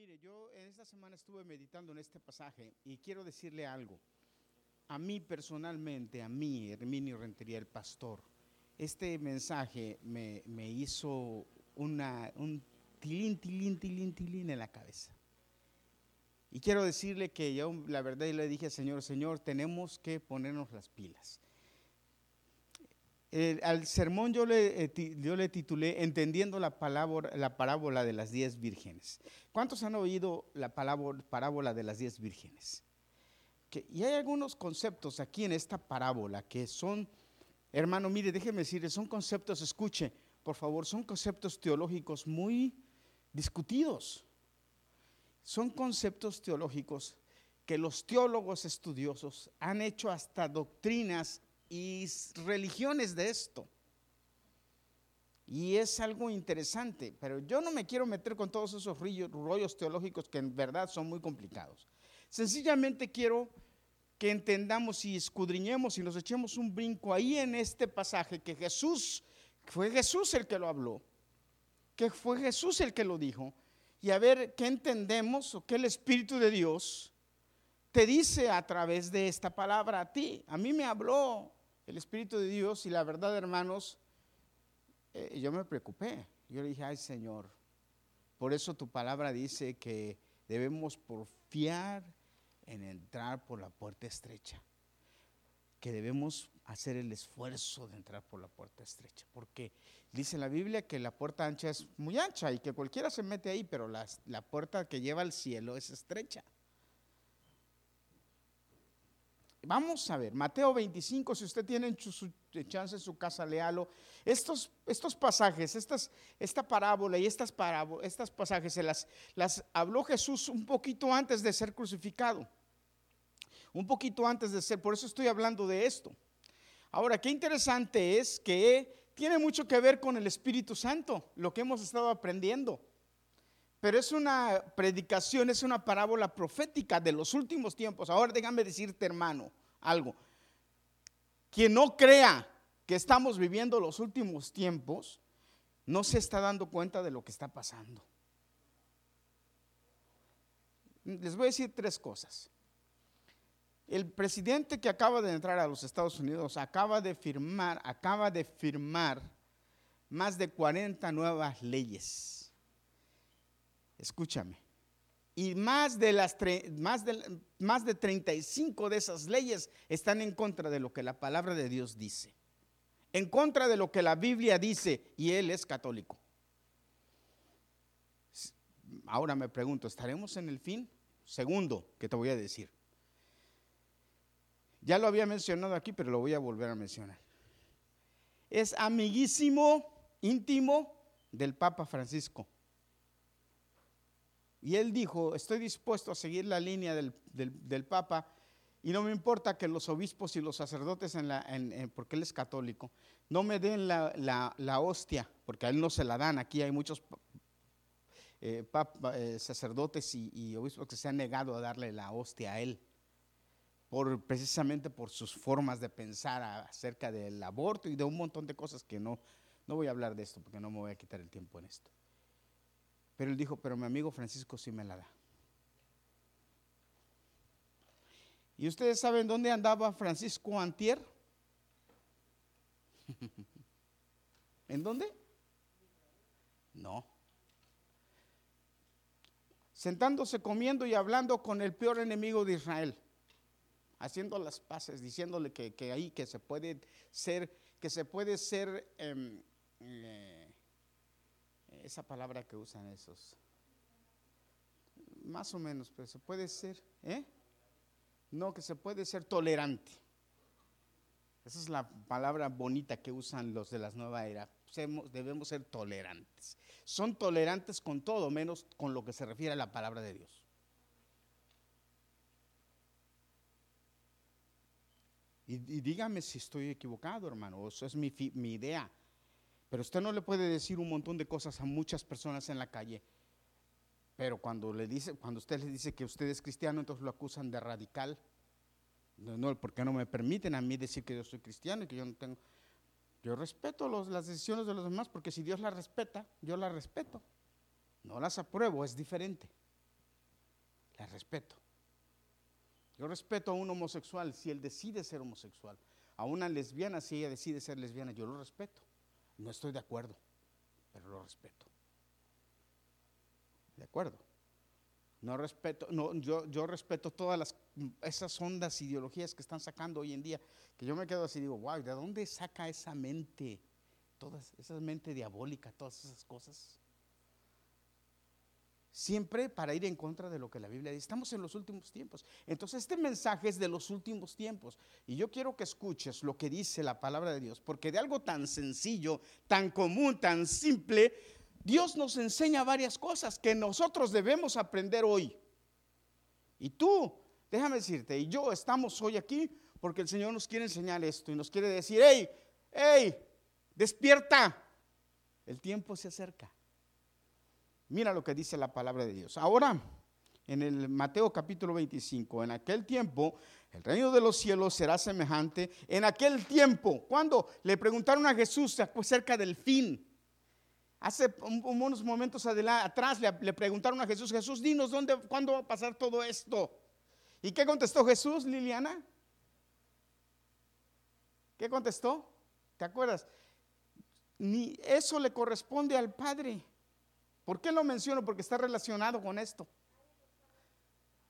mire, yo en esta semana estuve meditando en este pasaje y quiero decirle algo. A mí personalmente, a mí, Herminio Rentería, el pastor, este mensaje me, me hizo una, un tilín, tilín, tilín, tilín en la cabeza. Y quiero decirle que yo, la verdad, le dije al Señor, Señor, tenemos que ponernos las pilas. Eh, al sermón yo le, eh, yo le titulé Entendiendo la, palabra, la parábola de las diez vírgenes. ¿Cuántos han oído la parábola de las diez vírgenes? Y hay algunos conceptos aquí en esta parábola que son, hermano, mire, déjeme decirle, son conceptos, escuche, por favor, son conceptos teológicos muy discutidos. Son conceptos teológicos que los teólogos estudiosos han hecho hasta doctrinas y religiones de esto. Y es algo interesante, pero yo no me quiero meter con todos esos rollos teológicos que en verdad son muy complicados. Sencillamente quiero que entendamos y escudriñemos y nos echemos un brinco ahí en este pasaje que Jesús, fue Jesús el que lo habló, que fue Jesús el que lo dijo, y a ver qué entendemos o qué el Espíritu de Dios te dice a través de esta palabra a ti. A mí me habló el Espíritu de Dios y la verdad, hermanos, eh, yo me preocupé. Yo le dije, ay Señor, por eso tu palabra dice que debemos porfiar en entrar por la puerta estrecha, que debemos hacer el esfuerzo de entrar por la puerta estrecha, porque dice la Biblia que la puerta ancha es muy ancha y que cualquiera se mete ahí, pero la puerta que lleva al cielo es estrecha. Vamos a ver, Mateo 25, si usted tiene chance en su casa, léalo. Estos, estos pasajes, esta parábola y estas, estas pasajes se las habló Jesús un poquito antes de ser crucificado. Un poquito antes de ser, por eso estoy hablando de esto. Ahora, qué interesante es que tiene mucho que ver con el Espíritu Santo, lo que hemos estado aprendiendo. Pero es una predicación, es una parábola profética de los últimos tiempos. Ahora déjame decirte, hermano, algo. Quien no crea que estamos viviendo los últimos tiempos, no se está dando cuenta de lo que está pasando. Les voy a decir tres cosas. El presidente que acaba de entrar a los Estados Unidos acaba de firmar, acaba de firmar más de 40 nuevas leyes escúchame, y más de, las más, de, más de 35 de esas leyes están en contra de lo que la palabra de Dios dice, en contra de lo que la Biblia dice, y él es católico. Ahora me pregunto, ¿estaremos en el fin? Segundo, que te voy a decir. Ya lo había mencionado aquí, pero lo voy a volver a mencionar. Es amiguísimo, íntimo del Papa Francisco. Y él dijo, estoy dispuesto a seguir la línea del, Papa y no me importa que los obispos y los sacerdotes, en la, porque él es católico, no me den la, hostia, porque a él no se la dan. Aquí hay muchos eh, eh, sacerdotes y, obispos que se han negado a darle la hostia a él, por, precisamente por sus formas de pensar acerca del aborto y de un montón de cosas que no, no voy a hablar de esto porque no me voy a quitar el tiempo en esto. Pero él dijo, pero mi amigo Francisco sí me la da. ¿Y ustedes saben dónde andaba Francisco Antier? ¿En dónde? No. Sentándose, comiendo y hablando con el peor enemigo de Israel. Haciendo las paces, diciéndole que, ahí que se puede ser, que se puede ser em, eh, esa palabra que usan esos. Más o menos, pero se puede ser, ¿eh? No, que se puede ser tolerante. Esa es la palabra bonita que usan los de las nueva era. Debemos ser tolerantes. Son tolerantes con todo, menos con lo que se refiere a la palabra de Dios. Y, dígame si estoy equivocado, hermano. Eso es mi, mi idea. Pero usted no le puede decir un montón de cosas a muchas personas en la calle. Pero cuando le dice, cuando usted le dice que usted es cristiano, entonces lo acusan de radical. No, no, porque no me permiten a mí decir que yo soy cristiano y que yo no tengo. Yo respeto las decisiones de los demás porque si Dios las respeta, yo las respeto. No las apruebo, es diferente. La respeto. Yo respeto a un homosexual si él decide ser homosexual. A una lesbiana si ella decide ser lesbiana. Yo lo respeto. No estoy de acuerdo, pero lo respeto. ¿De acuerdo? No respeto, no, yo, yo respeto todas las, esas ondas, ideologías que están sacando hoy en día, que yo me quedo así digo, wow, ¿de dónde saca esa mente? Todas, esa mente diabólica, todas esas cosas. Siempre para ir en contra de lo que la Biblia dice. Estamos en los últimos tiempos. Entonces este mensaje es de los últimos tiempos. Y yo quiero que escuches lo que dice la palabra de Dios. Porque de algo tan sencillo, tan común, tan simple, Dios nos enseña varias cosas que nosotros debemos aprender hoy. Y tú, déjame decirte, y yo estamos hoy aquí porque el Señor nos quiere enseñar esto y nos quiere decir, hey, hey, despierta. El tiempo se acerca. Mira lo que dice la palabra de Dios. Ahora, en el Mateo capítulo 25, en aquel tiempo, el reino de los cielos será semejante. En aquel tiempo, cuando le preguntaron a Jesús acerca del fin, hace unos momentos atrás le, preguntaron a Jesús, Jesús, dinos dónde, cuándo va a pasar todo esto. ¿Y qué contestó Jesús, Liliana? ¿Qué contestó? ¿Te acuerdas? Ni eso le corresponde al Padre. ¿Por qué lo menciono? Porque está relacionado con esto.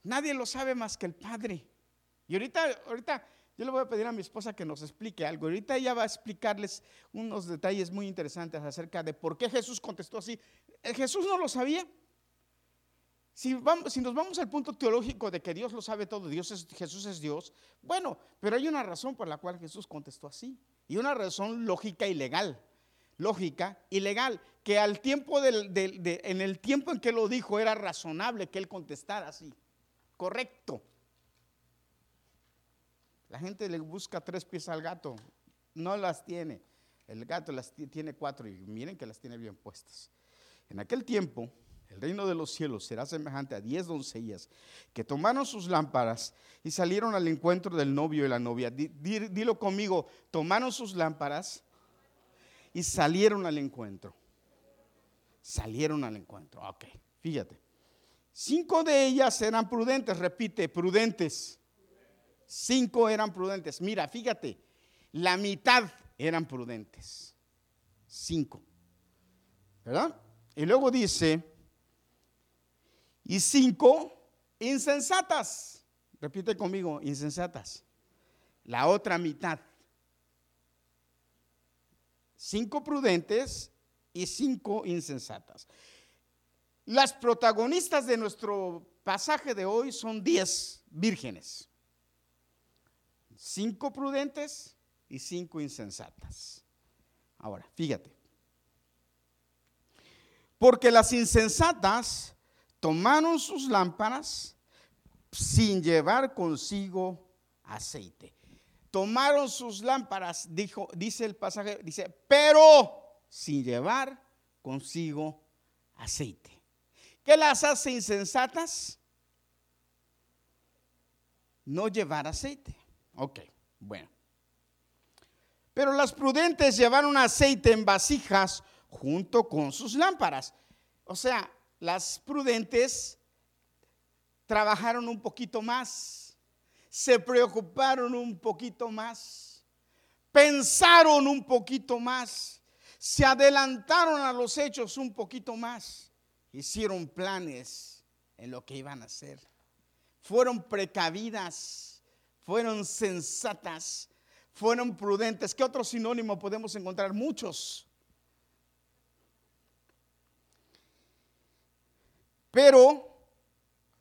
Nadie lo sabe más que el Padre. Y ahorita, ahorita yo le voy a pedir a mi esposa que nos explique algo. Ahorita ella va a explicarles unos detalles muy interesantes acerca de por qué Jesús contestó así. Eh, Jesús no lo sabía. Si, vamos, si, nos vamos al punto teológico de que Dios lo sabe todo, Dios es, Jesús es Dios, bueno, pero hay una razón por la cual Jesús contestó así. Y una razón lógica y legal lógica y legal, que al tiempo del, en el tiempo en que lo dijo era razonable que él contestara así, correcto. La gente le busca tres pies al gato, no las tiene. El gato las tiene cuatro y miren que las tiene bien puestas. En aquel tiempo, el reino de los cielos será semejante a diez doncellas que tomaron sus lámparas y salieron al encuentro del novio y la novia. Dilo conmigo, tomaron sus lámparas y salieron al encuentro. Salieron al encuentro. Ok, fíjate. Cinco de ellas eran prudentes, repite, prudentes. Cinco eran prudentes. Mira, fíjate, la mitad eran prudentes. Cinco. ¿Verdad? Y luego dice, y cinco insensatas. Repite conmigo, insensatas. La otra mitad cinco prudentes y cinco insensatas. Las protagonistas de nuestro pasaje de hoy son diez vírgenes. Cinco prudentes y cinco insensatas. Ahora, fíjate. Porque las insensatas tomaron sus lámparas sin llevar consigo aceite tomaron sus lámparas, dijo, dice el pasaje, dice, pero sin llevar consigo aceite. ¿Qué las hace insensatas? No llevar aceite. Ok, bueno. Pero las prudentes llevaron aceite en vasijas junto con sus lámparas. O sea, las prudentes trabajaron un poquito más se preocuparon un poquito más, pensaron un poquito más, se adelantaron a los hechos un poquito más, hicieron planes en lo que iban a hacer, fueron precavidas, fueron sensatas, fueron prudentes. ¿Qué otro sinónimo podemos encontrar? Muchos. Pero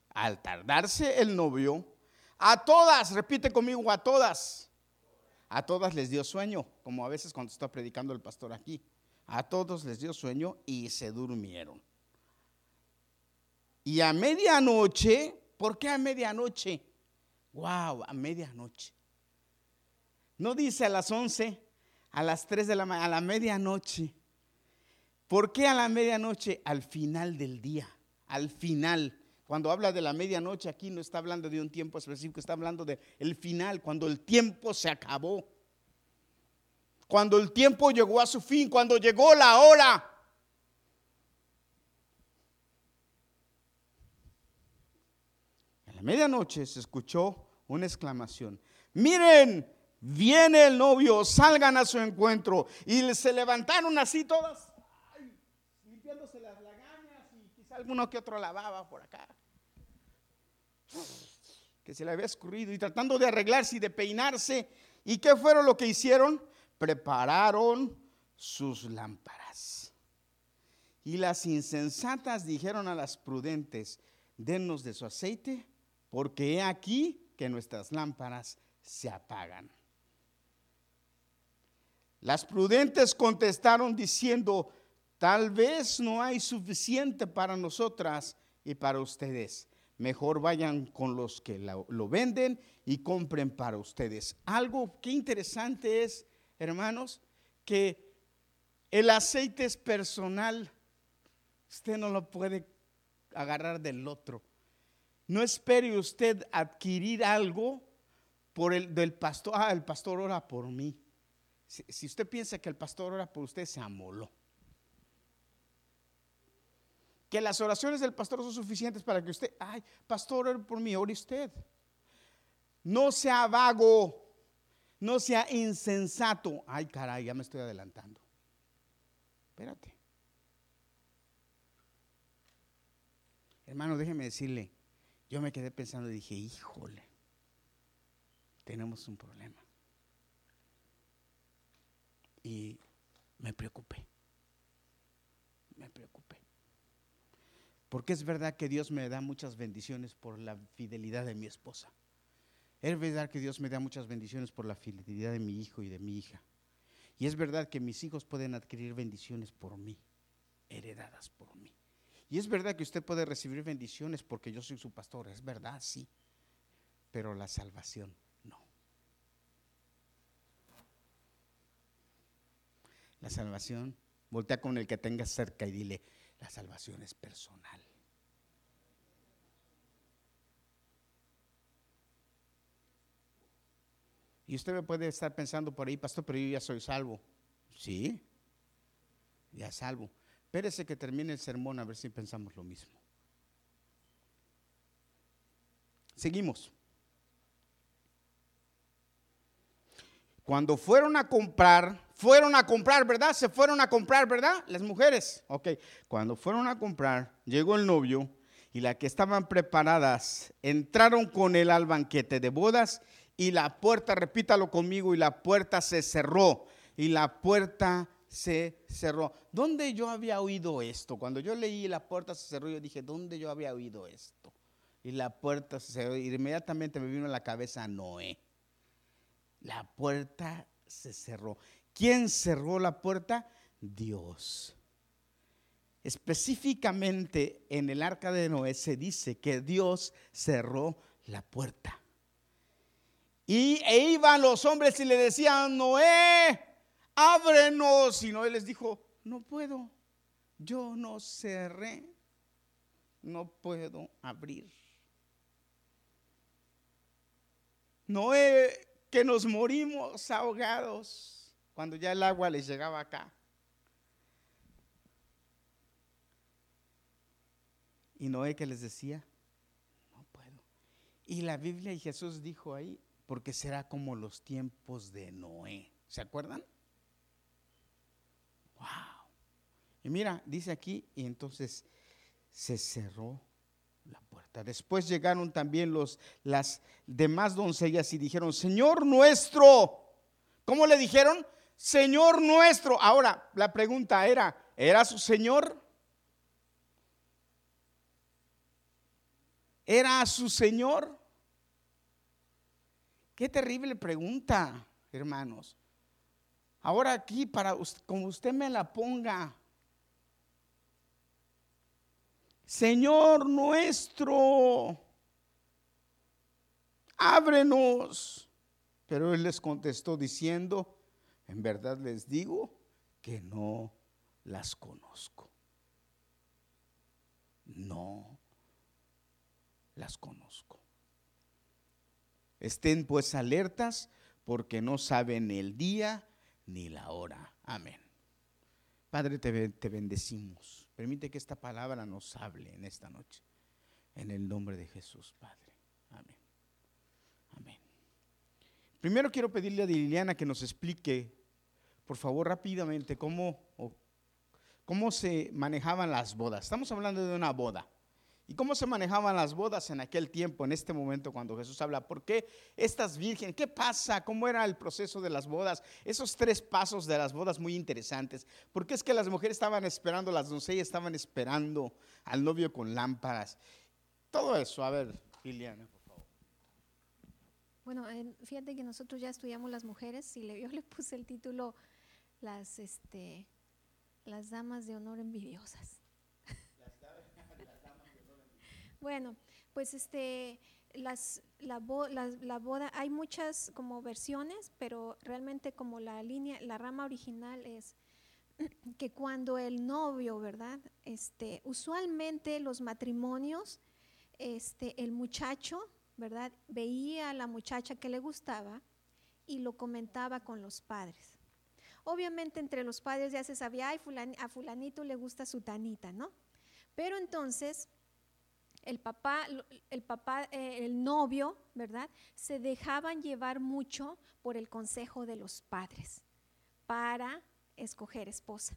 al tardarse el novio, a todas, repite conmigo, a todas. A todas les dio sueño, como a veces cuando está predicando el pastor aquí. A todos les dio sueño y se durmieron. Y a medianoche, ¿por qué a medianoche? Wow, a medianoche. No dice a las 11, a las 3 de la mañana, a la medianoche. ¿Por qué a la medianoche? Al final del día, al final. Cuando habla de la medianoche aquí no está hablando de un tiempo específico, está hablando de el final, cuando el tiempo se acabó. Cuando el tiempo llegó a su fin, cuando llegó la hora. la medianoche se escuchó una exclamación. Miren, viene el novio, salgan a su encuentro. Y se levantaron así todas, limpiándose las lagañas y quizá alguno que otro lavaba por acá. Que se le había escurrido y tratando de arreglarse y de peinarse. ¿Y qué fueron lo que hicieron? Prepararon sus lámparas. Y las insensatas dijeron a las prudentes, dennos de su aceite, porque he aquí que nuestras lámparas se apagan. Las prudentes contestaron diciendo, tal vez no hay suficiente para nosotras y para ustedes. Mejor vayan con los que lo, venden y compren para ustedes. Algo que interesante es, hermanos, que el aceite es personal. Usted no lo puede agarrar del otro. No espere usted adquirir algo por el del pastor. Ah, el pastor ora por mí. Si, usted piensa que el pastor ora por usted, se amoló. Que las oraciones del pastor son suficientes para que usted, ay, pastor, ore por mí, ore usted. No sea vago, no sea insensato. Ay, caray, ya me estoy adelantando. Espérate. Hermano, déjeme decirle, yo me quedé pensando y dije, híjole, tenemos un problema. Y me preocupé, me preocupé. Porque es verdad que Dios me da muchas bendiciones por la fidelidad de mi esposa. Es verdad que Dios me da muchas bendiciones por la fidelidad de mi hijo y de mi hija. Y es verdad que mis hijos pueden adquirir bendiciones por mí, heredadas por mí. Y es verdad que usted puede recibir bendiciones porque yo soy su pastor, es verdad, sí. Pero la salvación no. La salvación, voltea con el que tenga cerca y dile, la salvación es personal. Y usted me puede estar pensando por ahí, pastor, pero yo ya soy salvo. Sí, ya salvo. Espérese que termine el sermón a ver si pensamos lo mismo. Seguimos. Cuando fueron a comprar, fueron a comprar, ¿verdad? Se fueron a comprar, ¿verdad? Las mujeres. Ok. Cuando fueron a comprar, llegó el novio y las que estaban preparadas entraron con él al banquete de bodas y la puerta, repítalo conmigo, y la puerta se cerró. Y la puerta se cerró. ¿Dónde yo había oído esto? Cuando yo leí la puerta se cerró, yo dije, ¿dónde yo había oído esto? Y la puerta se cerró. Y inmediatamente me vino a la cabeza Noé. La puerta se cerró. ¿Quién cerró la puerta? Dios. Específicamente en el arca de Noé se dice que Dios cerró la puerta. Y e iban los hombres y le decían, Noé, ábrenos. Y Noé les dijo, no puedo, yo no cerré, no puedo abrir. Noé, que nos morimos ahogados cuando ya el agua les llegaba acá. Y Noé que les decía, no puedo. Y la Biblia y Jesús dijo ahí, porque será como los tiempos de Noé. ¿Se acuerdan? Wow. Y mira, dice aquí, y entonces se cerró la puerta. Después llegaron también los, las demás doncellas y dijeron, Señor nuestro. ¿Cómo le dijeron? Señor nuestro. Ahora, la pregunta era, ¿era su Señor? ¿Era su Señor? Qué terrible pregunta, hermanos. Ahora aquí, para como usted me la ponga, Señor nuestro, ábrenos. Pero él les contestó diciendo, en verdad les digo que no las conozco. No las conozco. Estén pues alertas porque no saben el día ni la hora. Amén. Padre, te, te bendecimos. Permite que esta palabra nos hable en esta noche. En el nombre de Jesús, Padre. Amén. Amén. Primero quiero pedirle a Liliana que nos explique por favor, rápidamente cómo, cómo se manejaban las bodas. Estamos hablando de una boda. ¿Y cómo se manejaban las bodas en aquel tiempo, en este momento cuando Jesús habla? ¿Por qué estas vírgenes? ¿Qué pasa? ¿Cómo era el proceso de las bodas? Esos tres pasos de las bodas muy interesantes. ¿Por qué es que las mujeres estaban esperando, las doncellas estaban esperando al novio con lámparas? Todo eso, a ver, Liliana. Bueno, fíjate que nosotros ya estudiamos las mujeres y yo le puse el título las, este, las damas de honor envidiosas. bueno, pues este, las, la, la, boda, hay muchas como versiones, pero realmente como la línea, la rama original es que cuando el novio, ¿verdad? Este, usualmente los matrimonios, este, el muchacho ¿verdad? Veía a la muchacha que le gustaba y lo comentaba con los padres. Obviamente entre los padres ya se sabía, Ay, a fulanito le gusta su tanita, ¿no? Pero entonces el papá, el papá, eh, el novio, ¿verdad? Se dejaban llevar mucho por el consejo de los padres para escoger esposa.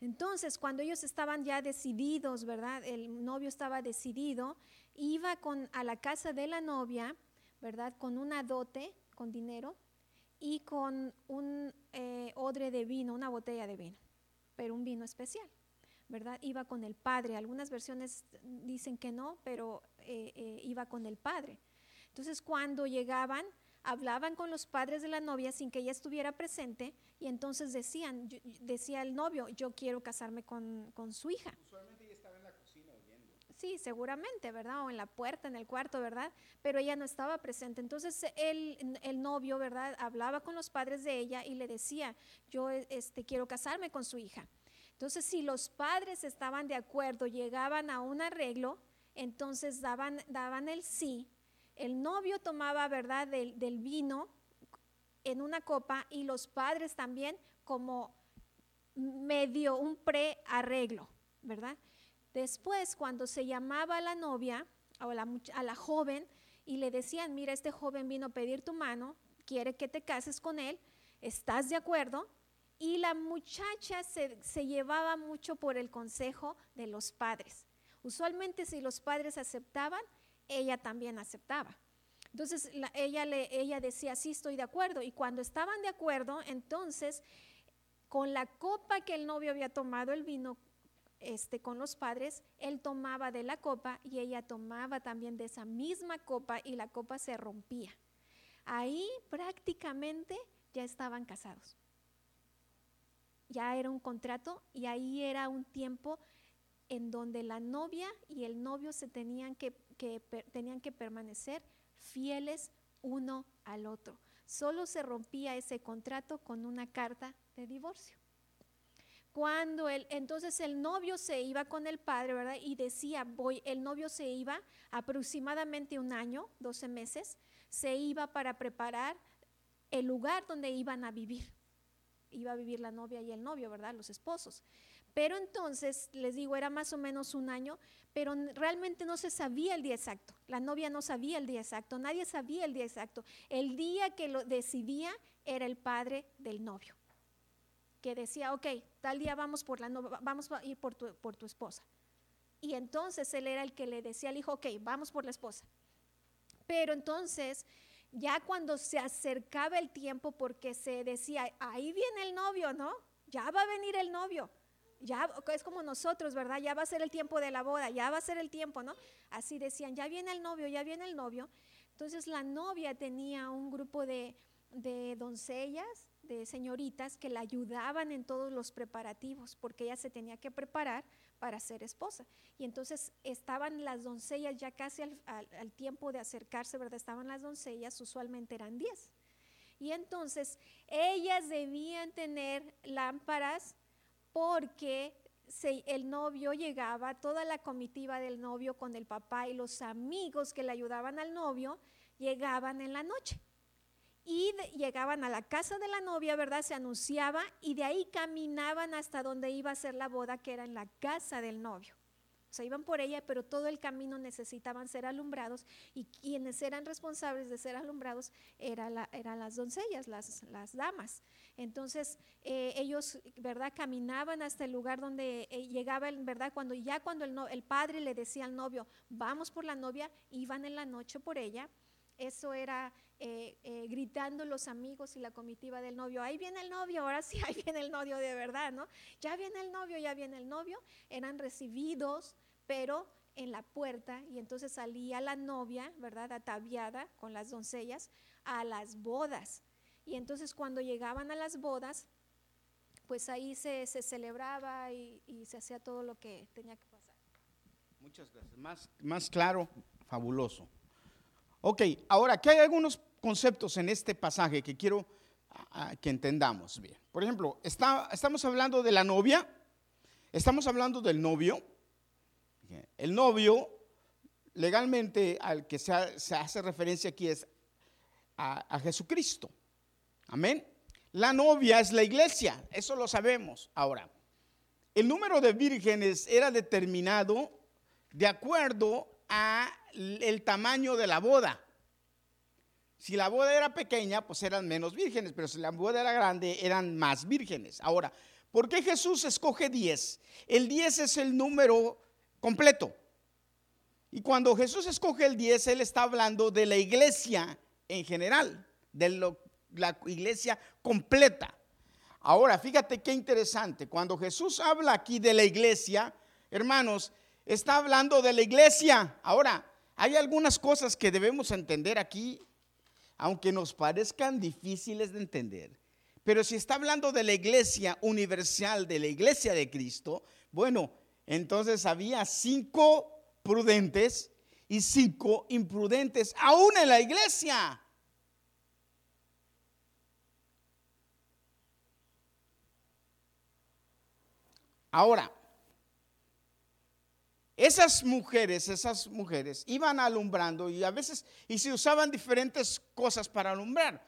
Entonces, cuando ellos estaban ya decididos, ¿verdad? El novio estaba decidido, iba con, a la casa de la novia, ¿verdad? Con una dote, con dinero, y con un eh, odre de vino, una botella de vino, pero un vino especial, ¿verdad? Iba con el padre. Algunas versiones dicen que no, pero eh, eh, iba con el padre. Entonces, cuando llegaban, hablaban con los padres de la novia sin que ella estuviera presente y entonces decían, decía el novio, yo quiero casarme con, su hija ella estaba en la cocina oyendo. Sí, seguramente, ¿verdad? O en la puerta, en el cuarto, ¿verdad? Pero ella no estaba presente. Entonces el, el novio, ¿verdad? Hablaba con los padres de ella y le decía, yo este, quiero casarme con su hija. Entonces, si los padres estaban de acuerdo, llegaban a un arreglo, entonces daban, daban el sí el novio tomaba, ¿verdad?, del, vino en una copa y los padres también como medio un prearreglo, ¿verdad? Después, cuando se llamaba a la novia o a la, joven y le decían, mira, este joven vino a pedir tu mano, quiere que te cases con él, ¿estás de acuerdo? Y la muchacha se, llevaba mucho por el consejo de los padres. Usualmente si los padres aceptaban, ella también aceptaba. Entonces ella, ella decía, sí, estoy de acuerdo. Y cuando estaban de acuerdo, entonces, con la copa que el novio había tomado el vino este, con los padres, él tomaba de la copa y ella tomaba también de esa misma copa y la copa se rompía. Ahí prácticamente ya estaban casados. Ya era un contrato y ahí era un tiempo en donde la novia y el novio se tenían que que tenían que permanecer fieles uno al otro. Solo se rompía ese contrato con una carta de divorcio. Cuando el, entonces el novio se iba con el padre, ¿verdad? Y decía, voy, el novio se iba aproximadamente un año, 12 meses, se iba para preparar el lugar donde iban a vivir. Iba a vivir la novia y el novio, ¿verdad? Los esposos. Pero entonces, les digo, era más o menos un año, pero realmente no se sabía el día exacto. La novia no sabía el día exacto, nadie sabía el día exacto. El día que lo decidía era el padre del novio, que decía, ok, tal día vamos, por la vamos a ir por tu, por tu esposa. Y entonces él era el que le decía al hijo, ok, vamos por la esposa. Pero entonces, ya cuando se acercaba el tiempo, porque se decía, ahí viene el novio, ¿no? Ya va a venir el novio ya es como nosotros, ¿verdad? Ya va a ser el tiempo de la boda, ya va a ser el tiempo, ¿no? Así decían, ya viene el novio, ya viene el novio. Entonces la novia tenía un grupo de, de doncellas, de señoritas que la ayudaban en todos los preparativos, porque ella se tenía que preparar para ser esposa. Y entonces estaban las doncellas ya casi al, al tiempo de acercarse, ¿verdad? Estaban las doncellas, usualmente eran 10. Y entonces ellas debían tener lámparas porque el novio llegaba, toda la comitiva del novio con el papá y los amigos que le ayudaban al novio, llegaban en la noche. Y llegaban a la casa de la novia, ¿verdad? Se anunciaba y de ahí caminaban hasta donde iba a ser la boda, que era en la casa del novio. O sea, iban por ella, pero todo el camino necesitaban ser alumbrados y quienes eran responsables de ser alumbrados la, eran las doncellas, las, las damas. Entonces, eh, ellos, ¿verdad? Caminaban hasta el lugar donde eh, llegaba, ¿verdad? Cuando ya cuando el, el padre le decía al novio, vamos por la novia, iban en la noche por ella. Eso era eh, gritando los amigos y la comitiva del novio, ahí viene el novio, ahora sí, ahí viene el novio de verdad, ¿no? Ya viene el novio, ya viene el novio. Eran recibidos pero en la puerta y entonces salía la novia, ¿verdad? Ataviada con las doncellas a las bodas. Y entonces cuando llegaban a las bodas, pues ahí se, celebraba y, se hacía todo lo que tenía que pasar. Muchas gracias. Más, claro, fabuloso. Ok, ahora, aquí hay algunos conceptos en este pasaje que quiero que entendamos bien. Por ejemplo, está, estamos hablando de la novia, estamos hablando del novio, el novio, legalmente al que se, hace referencia aquí es a, Jesucristo. Amén. La novia es la iglesia, eso lo sabemos. Ahora, el número de vírgenes era determinado de acuerdo a el tamaño de la boda. Si la boda era pequeña, pues eran menos vírgenes, pero si la boda era grande, eran más vírgenes. Ahora, ¿por qué Jesús escoge 10? El 10 es el número completo. Y cuando Jesús escoge el 10, Él está hablando de la iglesia en general, de la iglesia completa. Ahora, fíjate qué interesante. Cuando Jesús habla aquí de la iglesia, hermanos, está hablando de la iglesia. Ahora, hay algunas cosas que debemos entender aquí, aunque nos parezcan difíciles de entender. Pero si está hablando de la iglesia universal, de la iglesia de Cristo, bueno, entonces había cinco prudentes y cinco imprudentes, aún en la iglesia. Ahora, esas mujeres, esas mujeres iban alumbrando y a veces, y se usaban diferentes cosas para alumbrar.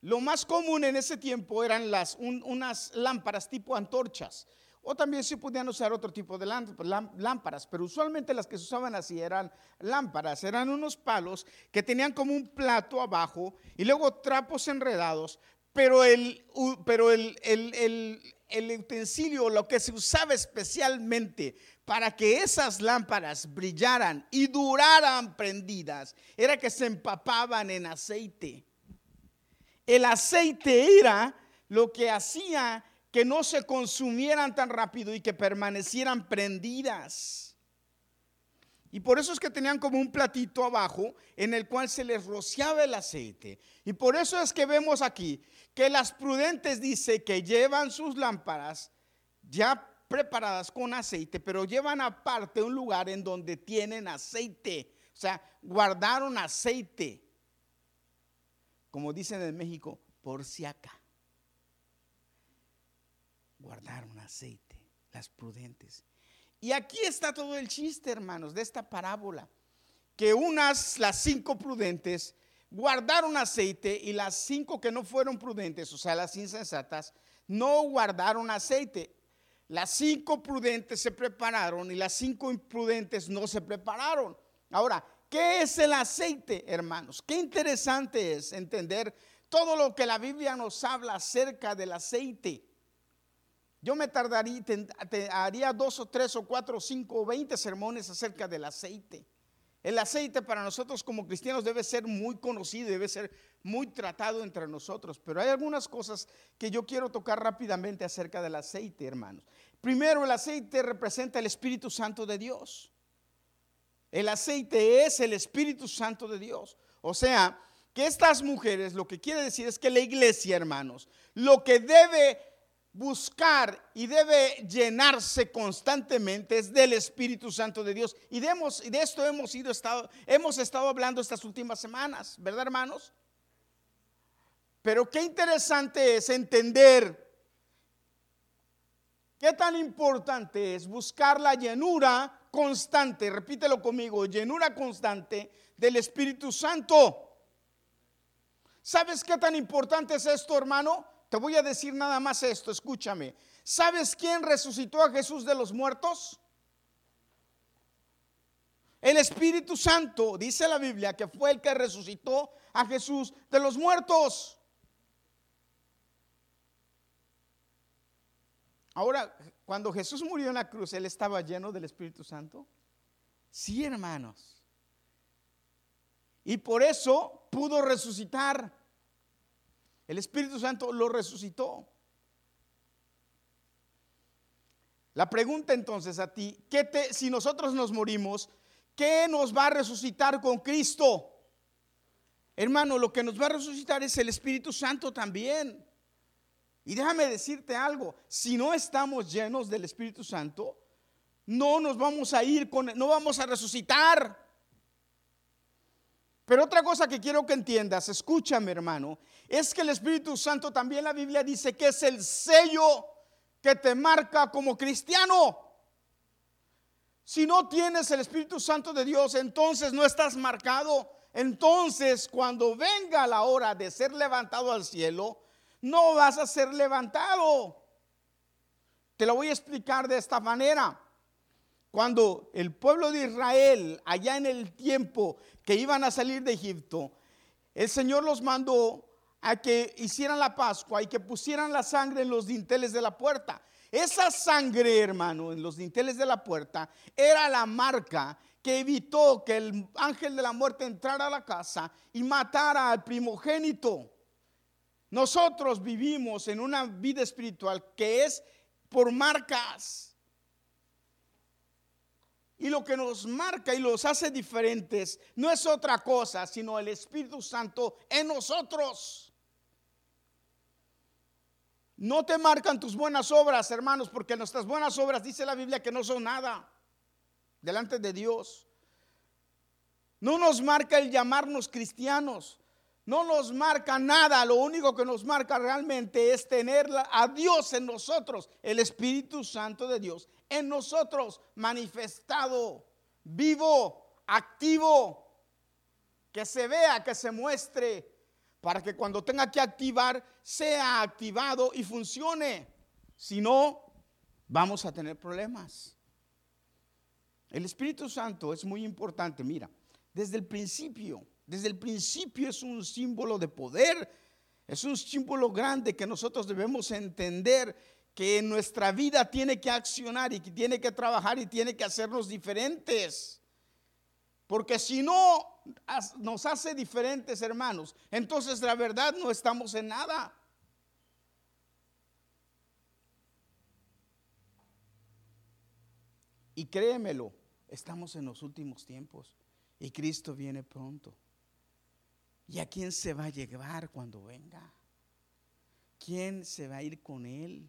Lo más común en ese tiempo eran unas lámparas tipo antorchas. O también se podían usar otro tipo de lámparas, pero usualmente las que se usaban así eran lámparas, eran unos palos que tenían como un plato abajo y luego trapos enredados, pero el, pero el, el utensilio, lo que se usaba especialmente para que esas lámparas brillaran y duraran prendidas, era que se empapaban en aceite. El aceite era lo que hacía que no se consumieran tan rápido y que permanecieran prendidas. Y por eso es que tenían como un platito abajo en el cual se les rociaba el aceite. Y por eso es que vemos aquí que las prudentes dice que llevan sus lámparas ya preparadas con aceite, pero llevan aparte un lugar en donde tienen aceite. O sea, guardaron aceite. Como dicen en México, por si acá guardaron aceite, las prudentes. Y aquí está todo el chiste, hermanos, de esta parábola. Que unas, las cinco prudentes, guardaron aceite y las cinco que no fueron prudentes, o sea, las insensatas, no guardaron aceite. Las cinco prudentes se prepararon y las cinco imprudentes no se prepararon. Ahora, ¿qué es el aceite, hermanos? Qué interesante es entender todo lo que la Biblia nos habla acerca del aceite. Yo me tardaría, te, haría dos o tres o cuatro o cinco o veinte sermones acerca del aceite. El aceite para nosotros como cristianos debe ser muy conocido, debe ser muy tratado entre nosotros, pero hay algunas cosas que yo quiero tocar rápidamente acerca del aceite, hermanos. Primero, el aceite representa el Espíritu Santo de Dios. El aceite es el Espíritu Santo de Dios. O sea, que estas mujeres, lo que quiere decir es que la iglesia, hermanos, lo que debe buscar y debe llenarse constantemente es del Espíritu Santo de Dios. Y de, de esto hemos, ido, estado, hemos estado hablando estas últimas semanas, ¿verdad hermanos? Pero qué interesante es entender qué tan importante es buscar la llenura constante, repítelo conmigo, llenura constante del Espíritu Santo. ¿Sabes qué tan importante es esto, hermano? Te voy a decir nada más esto, escúchame. ¿Sabes quién resucitó a Jesús de los muertos? El Espíritu Santo, dice la Biblia, que fue el que resucitó a Jesús de los muertos. Ahora, cuando Jesús murió en la cruz, ¿él estaba lleno del Espíritu Santo? Sí, hermanos. Y por eso pudo resucitar. El Espíritu Santo lo resucitó. La pregunta entonces a ti, ¿qué te, si nosotros nos morimos, ¿qué nos va a resucitar con Cristo? Hermano, lo que nos va a resucitar es el Espíritu Santo también. Y déjame decirte algo, si no estamos llenos del Espíritu Santo, no nos vamos a ir con, no vamos a resucitar. Pero otra cosa que quiero que entiendas, escúchame hermano, es que el Espíritu Santo también la Biblia dice que es el sello que te marca como cristiano. Si no tienes el Espíritu Santo de Dios, entonces no estás marcado. Entonces, cuando venga la hora de ser levantado al cielo, no vas a ser levantado. Te lo voy a explicar de esta manera. Cuando el pueblo de Israel, allá en el tiempo que iban a salir de Egipto, el Señor los mandó a que hicieran la Pascua y que pusieran la sangre en los dinteles de la puerta. Esa sangre, hermano, en los dinteles de la puerta, era la marca que evitó que el ángel de la muerte entrara a la casa y matara al primogénito. Nosotros vivimos en una vida espiritual que es por marcas. Y lo que nos marca y los hace diferentes no es otra cosa, sino el Espíritu Santo en nosotros. No te marcan tus buenas obras, hermanos, porque nuestras buenas obras, dice la Biblia, que no son nada delante de Dios. No nos marca el llamarnos cristianos. No nos marca nada, lo único que nos marca realmente es tener a Dios en nosotros, el Espíritu Santo de Dios en nosotros, manifestado, vivo, activo, que se vea, que se muestre, para que cuando tenga que activar, sea activado y funcione. Si no, vamos a tener problemas. El Espíritu Santo es muy importante, mira, desde el principio desde el principio es un símbolo de poder, es un símbolo grande que nosotros debemos entender que en nuestra vida tiene que accionar y que tiene que trabajar y tiene que hacernos diferentes. Porque si no nos hace diferentes, hermanos, entonces la verdad no estamos en nada. Y créemelo, estamos en los últimos tiempos y Cristo viene pronto. ¿Y a quién se va a llevar cuando venga? ¿Quién se va a ir con él?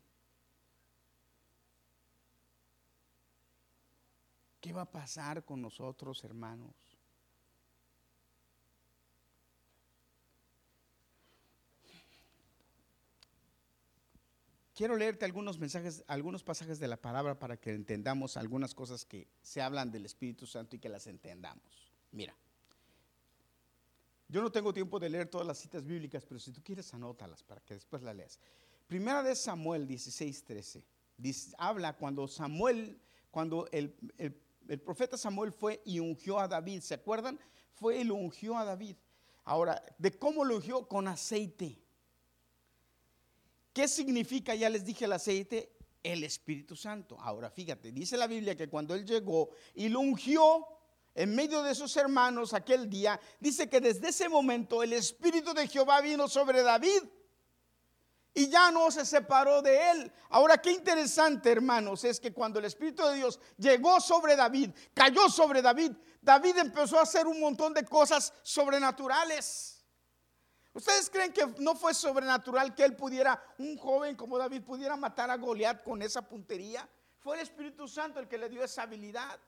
¿Qué va a pasar con nosotros, hermanos? Quiero leerte algunos mensajes, algunos pasajes de la palabra para que entendamos algunas cosas que se hablan del Espíritu Santo y que las entendamos. Mira. Yo no tengo tiempo de leer todas las citas bíblicas, pero si tú quieres anótalas para que después las leas. Primera de Samuel 16, 13. habla cuando Samuel, cuando el, profeta Samuel fue y ungió a David, ¿se acuerdan? Fue y lo ungió a David. Ahora, ¿de cómo lo ungió? Con aceite. ¿Qué significa? Ya les dije el aceite, el Espíritu Santo. Ahora, fíjate, dice la Biblia que cuando él llegó y lo ungió, en medio de sus hermanos aquel día, dice que desde ese momento el Espíritu de Jehová vino sobre David y ya no se separó de él. Ahora, qué interesante, hermanos, es que cuando el Espíritu de Dios llegó sobre David, cayó sobre David, David empezó a hacer un montón de cosas sobrenaturales. ¿Ustedes creen que no fue sobrenatural que él pudiera, un joven como David, pudiera matar a Goliat con esa puntería? Fue el Espíritu Santo el que le dio esa habilidad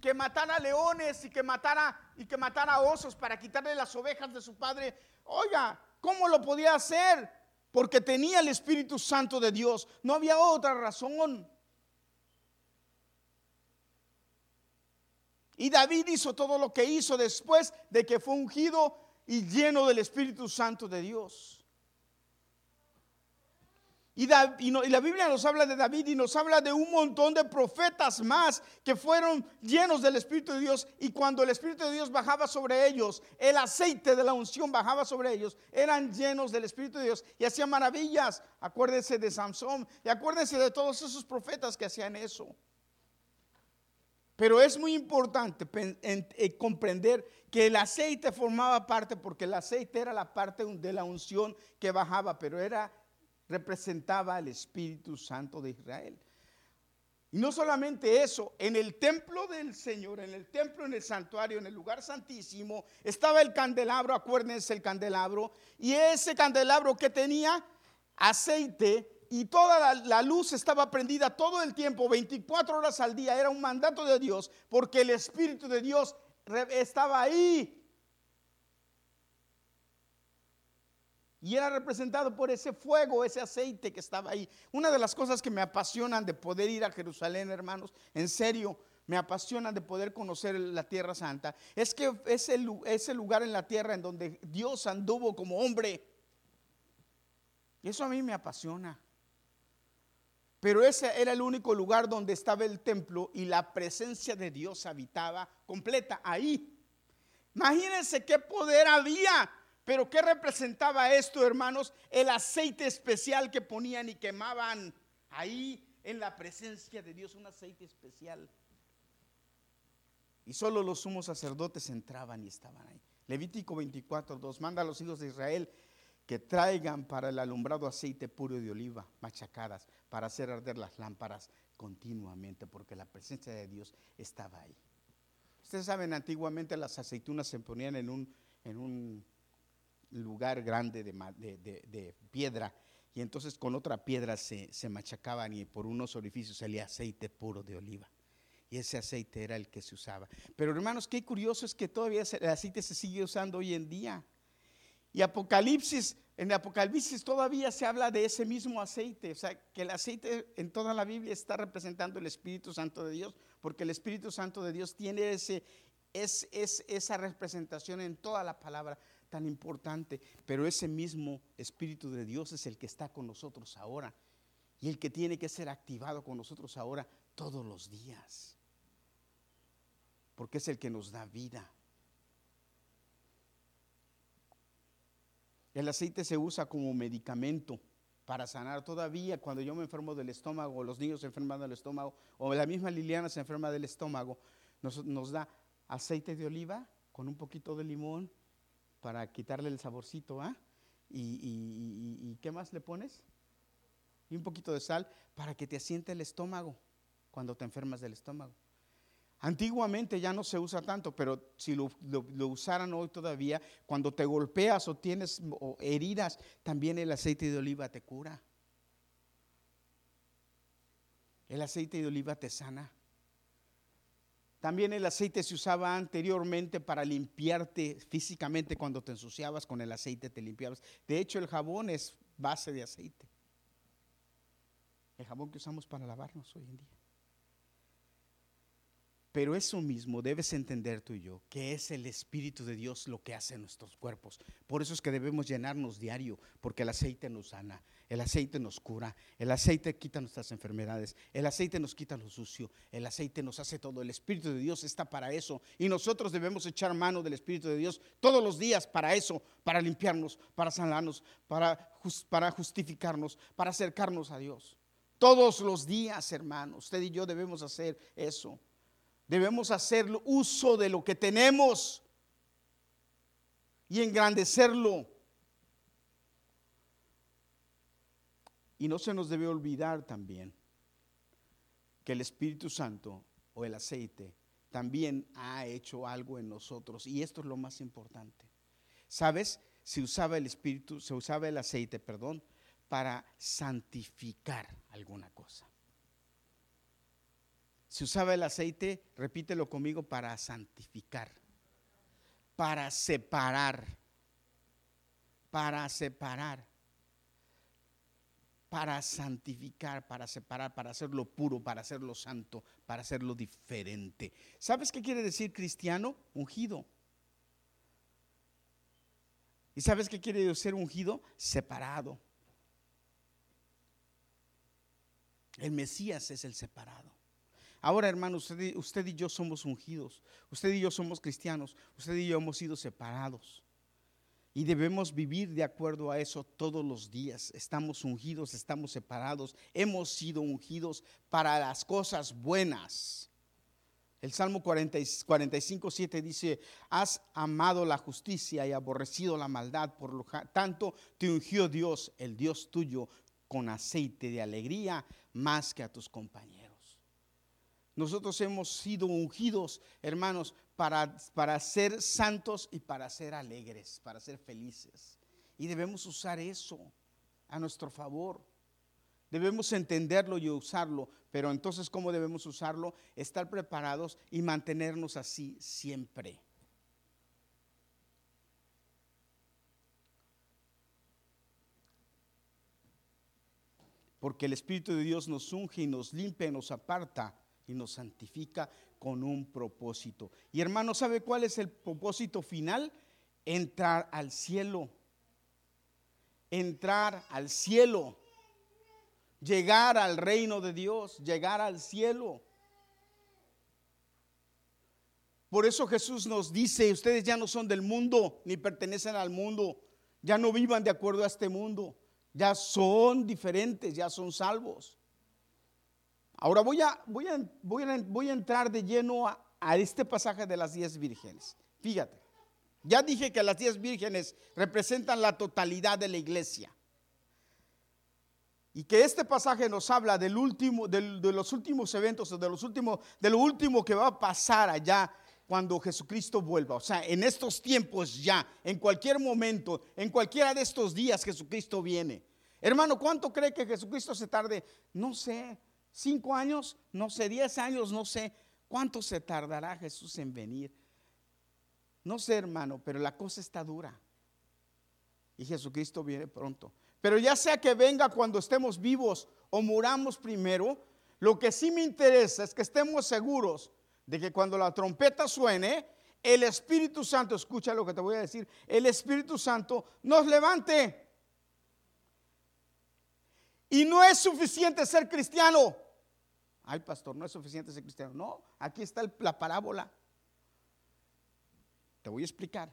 que matara leones y que matara y que matara osos para quitarle las ovejas de su padre. Oiga, ¿cómo lo podía hacer? Porque tenía el Espíritu Santo de Dios. No había otra razón. Y David hizo todo lo que hizo después de que fue ungido y lleno del Espíritu Santo de Dios. Y, la Biblia nos habla de David y nos habla de un montón de profetas más que fueron llenos del Espíritu de Dios. Y cuando el Espíritu de Dios bajaba sobre ellos, el aceite de la unción bajaba sobre ellos, eran llenos del Espíritu de Dios y hacían maravillas. Acuérdense de Samson y acuérdense de todos esos profetas que hacían eso. Pero es muy importante eh, comprender que el aceite formaba parte, porque el aceite era la parte de la unción que bajaba, pero era representaba al Espíritu Santo de Israel. Y no solamente eso, en el templo del Señor, en el templo, en el santuario, en el lugar santísimo, estaba el candelabro, acuérdense el candelabro, y ese candelabro que tenía aceite y toda la, luz estaba prendida todo el tiempo, 24 horas al día, era un mandato de Dios, porque el Espíritu de Dios estaba ahí. Y era representado por ese fuego, ese aceite que estaba ahí. Una de las cosas que me apasionan de poder ir a Jerusalén, hermanos, en serio, me apasionan de poder conocer la tierra santa, es que es lugar en la tierra en donde Dios anduvo como hombre. Y eso a mí me apasiona. Pero ese era el único lugar donde estaba el templo y la presencia de Dios habitaba completa ahí. Imagínense qué poder había pero ¿qué representaba esto, hermanos? El aceite especial que ponían y quemaban ahí en la presencia de Dios, un aceite especial. Y solo los sumos sacerdotes entraban y estaban ahí. Levítico 24, 2, manda a los hijos de Israel que traigan para el alumbrado aceite puro de oliva, machacadas, para hacer arder las lámparas continuamente, porque la presencia de Dios estaba ahí. Ustedes saben, antiguamente las aceitunas se ponían en un, en un lugar grande de, piedra y entonces con otra piedra se, machacaban y por unos orificios salía aceite puro de oliva. Y ese aceite era el que se usaba. Pero hermanos, qué curioso es que todavía el aceite se sigue usando hoy en día. Y Apocalipsis, en Apocalipsis todavía se habla de ese mismo aceite. O sea, que el aceite en toda la Biblia está representando el Espíritu Santo de Dios, porque el Espíritu Santo de Dios tiene ese, es, es, esa representación en toda la palabra tan importante, pero ese mismo Espíritu de Dios es el que está con nosotros ahora y el que tiene que ser activado con nosotros ahora todos los días, porque es el que nos da vida. El aceite se usa como medicamento para sanar todavía cuando yo me enfermo del estómago, los niños se enferman del estómago, o la misma Liliana se enferma del estómago, nos, nos da aceite de oliva con un poquito de limón para quitarle el saborcito, ¿ah? Y, qué más le pones? Y un poquito de sal para que te asiente el estómago cuando te enfermas del estómago. Antiguamente ya no se usa tanto, pero si lo, usaran hoy todavía, cuando te golpeas o tienes heridas, también el aceite de oliva te cura. El aceite de oliva te sana. También el aceite se usaba anteriormente para limpiarte físicamente cuando te ensuciabas con el aceite te limpiabas. De hecho, el jabón es base de aceite. El jabón que usamos para lavarnos hoy en día. Pero eso mismo debes entender tú y yo, que es el Espíritu de Dios lo que hace en nuestros cuerpos. Por eso es que debemos llenarnos diario, porque el aceite nos sana, el aceite nos cura, el aceite quita nuestras enfermedades, el aceite nos quita lo sucio, el aceite nos hace todo. El Espíritu de Dios está para eso. Y nosotros debemos echar mano del Espíritu de Dios todos los días para eso, para limpiarnos, para sanarnos, para, justificarnos, para acercarnos a Dios. Todos los días, hermanos, usted y yo debemos hacer eso. Debemos hacer uso de lo que tenemos y engrandecerlo. Y no se nos debe olvidar también que el Espíritu Santo o el aceite también ha hecho algo en nosotros. Y esto es lo más importante. ¿Sabes? Se usaba el Espíritu, se usaba el aceite, perdón, para santificar alguna cosa. Se usaba el aceite, repítelo conmigo, para santificar, para separar, para separar, para santificar, para separar, para hacerlo puro, para hacerlo santo, para hacerlo diferente. ¿Sabes qué quiere decir cristiano? Ungido. ¿Y sabes qué quiere decir ungido? Separado. El Mesías es el separado. Ahora, hermano, usted, usted, y yo somos ungidos. Usted y yo somos cristianos. Usted y yo hemos sido separados. Y debemos vivir de acuerdo a eso todos los días. Estamos ungidos, estamos separados. Hemos sido ungidos para las cosas buenas. El Salmo 45, 7 dice, has amado la justicia y aborrecido la maldad, por lo tanto te ungió Dios, el Dios tuyo, con aceite de alegría más que a tus compañeros. Nosotros hemos sido ungidos, hermanos, para, para ser santos y para ser alegres, para ser felices. Y debemos usar eso a nuestro favor. Debemos entenderlo y usarlo, pero entonces ¿cómo debemos usarlo? Estar preparados y mantenernos así siempre. Porque el Espíritu de Dios nos unge y nos limpia nos aparta y nos santifica con un propósito. Y hermano, ¿sabe cuál es el propósito final? Entrar al cielo. Entrar al cielo llegar al reino de Dios, llegar al cielo. Por eso Jesús nos dice, ustedes ya no son del mundo, ni pertenecen al mundo, ya no vivan de acuerdo a este mundo, ya son diferentes, ya son salvos. Ahora voy a, voy a, voy a, entrar de lleno a, este pasaje de las diez vírgenes. Fíjate, ya dije que las diez vírgenes representan la totalidad de la iglesia. Y que este pasaje nos habla del último, de los últimos eventos, de, los últimos, de lo último que va a pasar allá cuando Jesucristo vuelva. O sea, en estos tiempos ya, en cualquier momento, en cualquiera de estos días Jesucristo viene. Hermano, ¿cuánto cree que Jesucristo se tarde? No sé, cinco años, no sé, diez años, no sé. ¿Cuánto se tardará Jesús en venir? No sé, hermano, pero la cosa está dura. Y Jesucristo viene pronto. Pero ya sea que venga cuando estemos vivos o muramos primero, lo que sí me interesa es que estemos seguros de que cuando la trompeta suene, el Espíritu Santo, escucha lo que te voy a decir, el Espíritu Santo nos levante. Y no es suficiente ser cristiano. Ay, pastor, no es suficiente ser cristiano. No, aquí está la parábola. Te voy a explicar.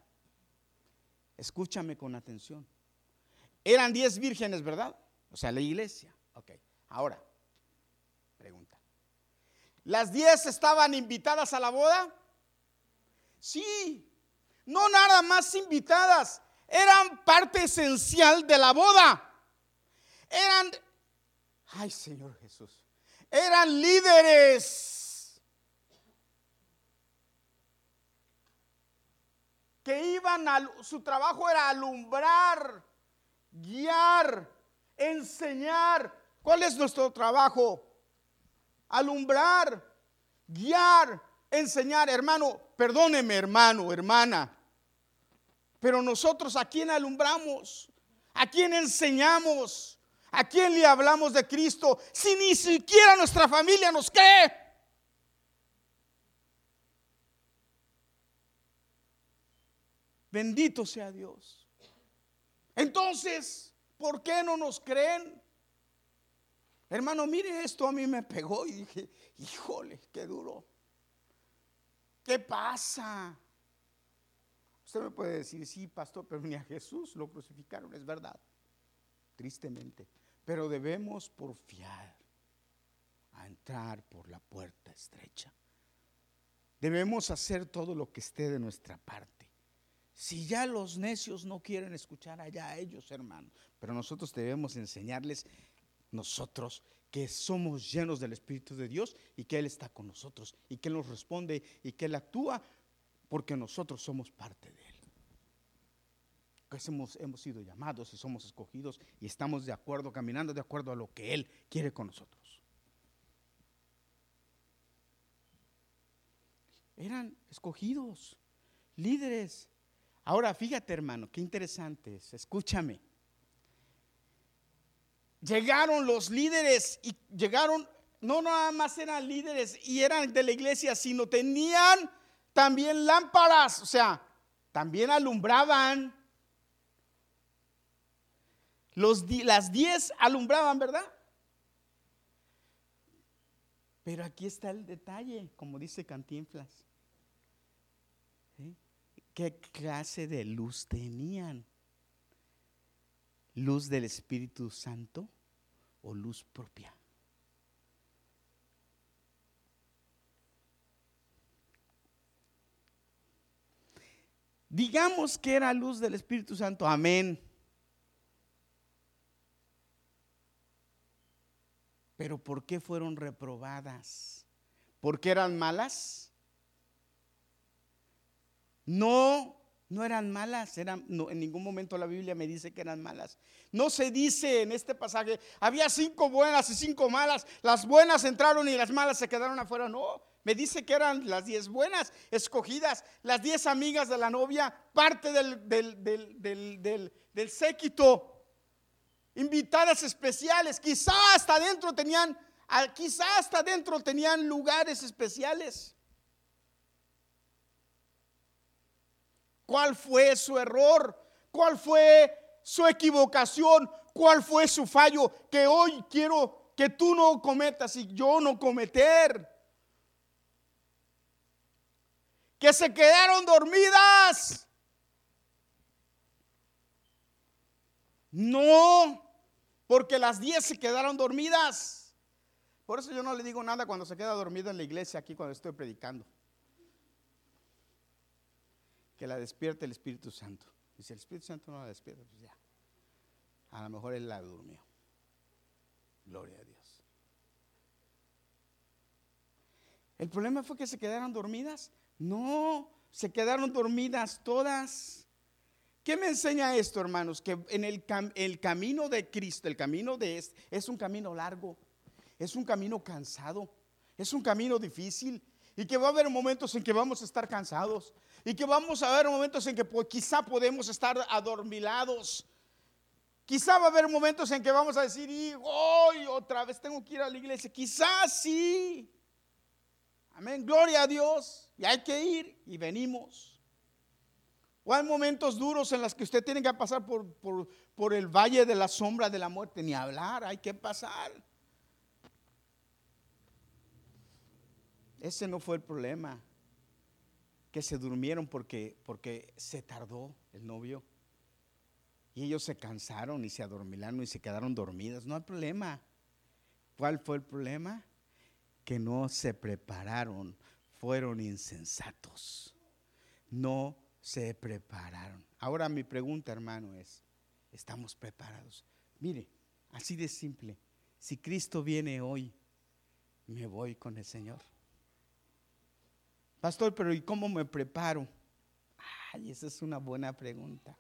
Escúchame con atención. Eran diez vírgenes, ¿verdad? O sea, la iglesia. Ok, ahora, pregunta. ¿Las diez estaban invitadas a la boda? Sí, no nada más invitadas, eran parte esencial de la boda. Eran, ay Señor Jesús, eran líderes que iban a, su trabajo era alumbrar guiar, enseñar. ¿Cuál es nuestro trabajo? Alumbrar, guiar, enseñar. Hermano, perdóneme hermano, hermana. Pero nosotros a quién alumbramos, a quién enseñamos, a quién le hablamos de Cristo, si ni siquiera nuestra familia nos cree. Bendito sea Dios. Entonces, ¿por qué no nos creen? Hermano, mire esto, a mí me pegó y dije, híjole, qué duro. ¿Qué pasa? Usted me puede decir, sí, pastor, pero ni a Jesús lo crucificaron, es verdad, tristemente. Pero debemos porfiar a entrar por la puerta estrecha. Debemos hacer todo lo que esté de nuestra parte. Si ya los necios no quieren escuchar allá a ellos, hermanos, pero nosotros debemos enseñarles nosotros que somos llenos del Espíritu de Dios y que Él está con nosotros y que Él nos responde y que Él actúa porque nosotros somos parte de Él. Que hemos, hemos sido llamados y somos escogidos y estamos de acuerdo, caminando de acuerdo a lo que Él quiere con nosotros. Eran escogidos, líderes, Ahora, fíjate hermano, qué interesante es, escúchame. Llegaron los líderes y llegaron, no nada más eran líderes y eran de la iglesia, sino tenían también lámparas, o sea, también alumbraban. Los, las diez alumbraban, ¿verdad? Pero aquí está el detalle, como dice Cantinflas. ¿Qué clase de luz tenían? ¿Luz del Espíritu Santo o luz propia? Digamos que era luz del Espíritu Santo, amén. Pero ¿por qué fueron reprobadas? ¿Por qué eran malas? No, no eran malas, eran, no, en ningún momento la Biblia me dice que eran malas. No se dice en este pasaje, había cinco buenas y cinco malas, las buenas entraron y las malas se quedaron afuera. No, me dice que eran las diez buenas escogidas, las diez amigas de la novia, parte del, del, del, del séquito invitadas especiales, quizá hasta dentro tenían, quizá hasta dentro tenían lugares especiales. ¿Cuál fue su error? ¿Cuál fue su equivocación? ¿Cuál fue su fallo que hoy quiero que tú no cometas y yo no cometer? Que se quedaron dormidas. No, porque las 10 se quedaron dormidas. Por eso yo no le digo nada cuando se queda dormido en la iglesia aquí cuando estoy predicando. Que la despierte el Espíritu Santo. Y si el Espíritu Santo no la despierta, pues ya. A lo mejor él la durmió. Gloria a Dios. ¿El problema fue que se quedaron dormidas? No, se quedaron dormidas todas. ¿Qué me enseña esto, hermanos? Que en el, el camino de Cristo, el camino de este, es un camino largo, es un camino cansado, es un camino difícil y que va a haber momentos en que vamos a estar cansados y que vamos a haber momentos en que quizá podemos estar adormilados. Quizá va a haber momentos en que vamos a decir, hoy otra vez tengo que ir a la iglesia. Quizás sí. Amén, gloria a Dios. Y hay que ir y venimos. O hay momentos duros en los que usted tiene que pasar por, por, el valle de la sombra de la muerte. Ni hablar, hay que pasar. Ese no fue el problema. Que se durmieron porque, porque se tardó el novio. Y ellos se cansaron y se adormilaron y se quedaron dormidas. No hay problema. ¿Cuál fue el problema? Que no se prepararon. Fueron insensatos. No se prepararon. Ahora mi pregunta, hermano, es, ¿estamos preparados? Mire, así de simple. Si Cristo viene hoy, me voy con el Señor. Pastor, pero ¿y cómo me preparo? Ay, esa es una buena pregunta.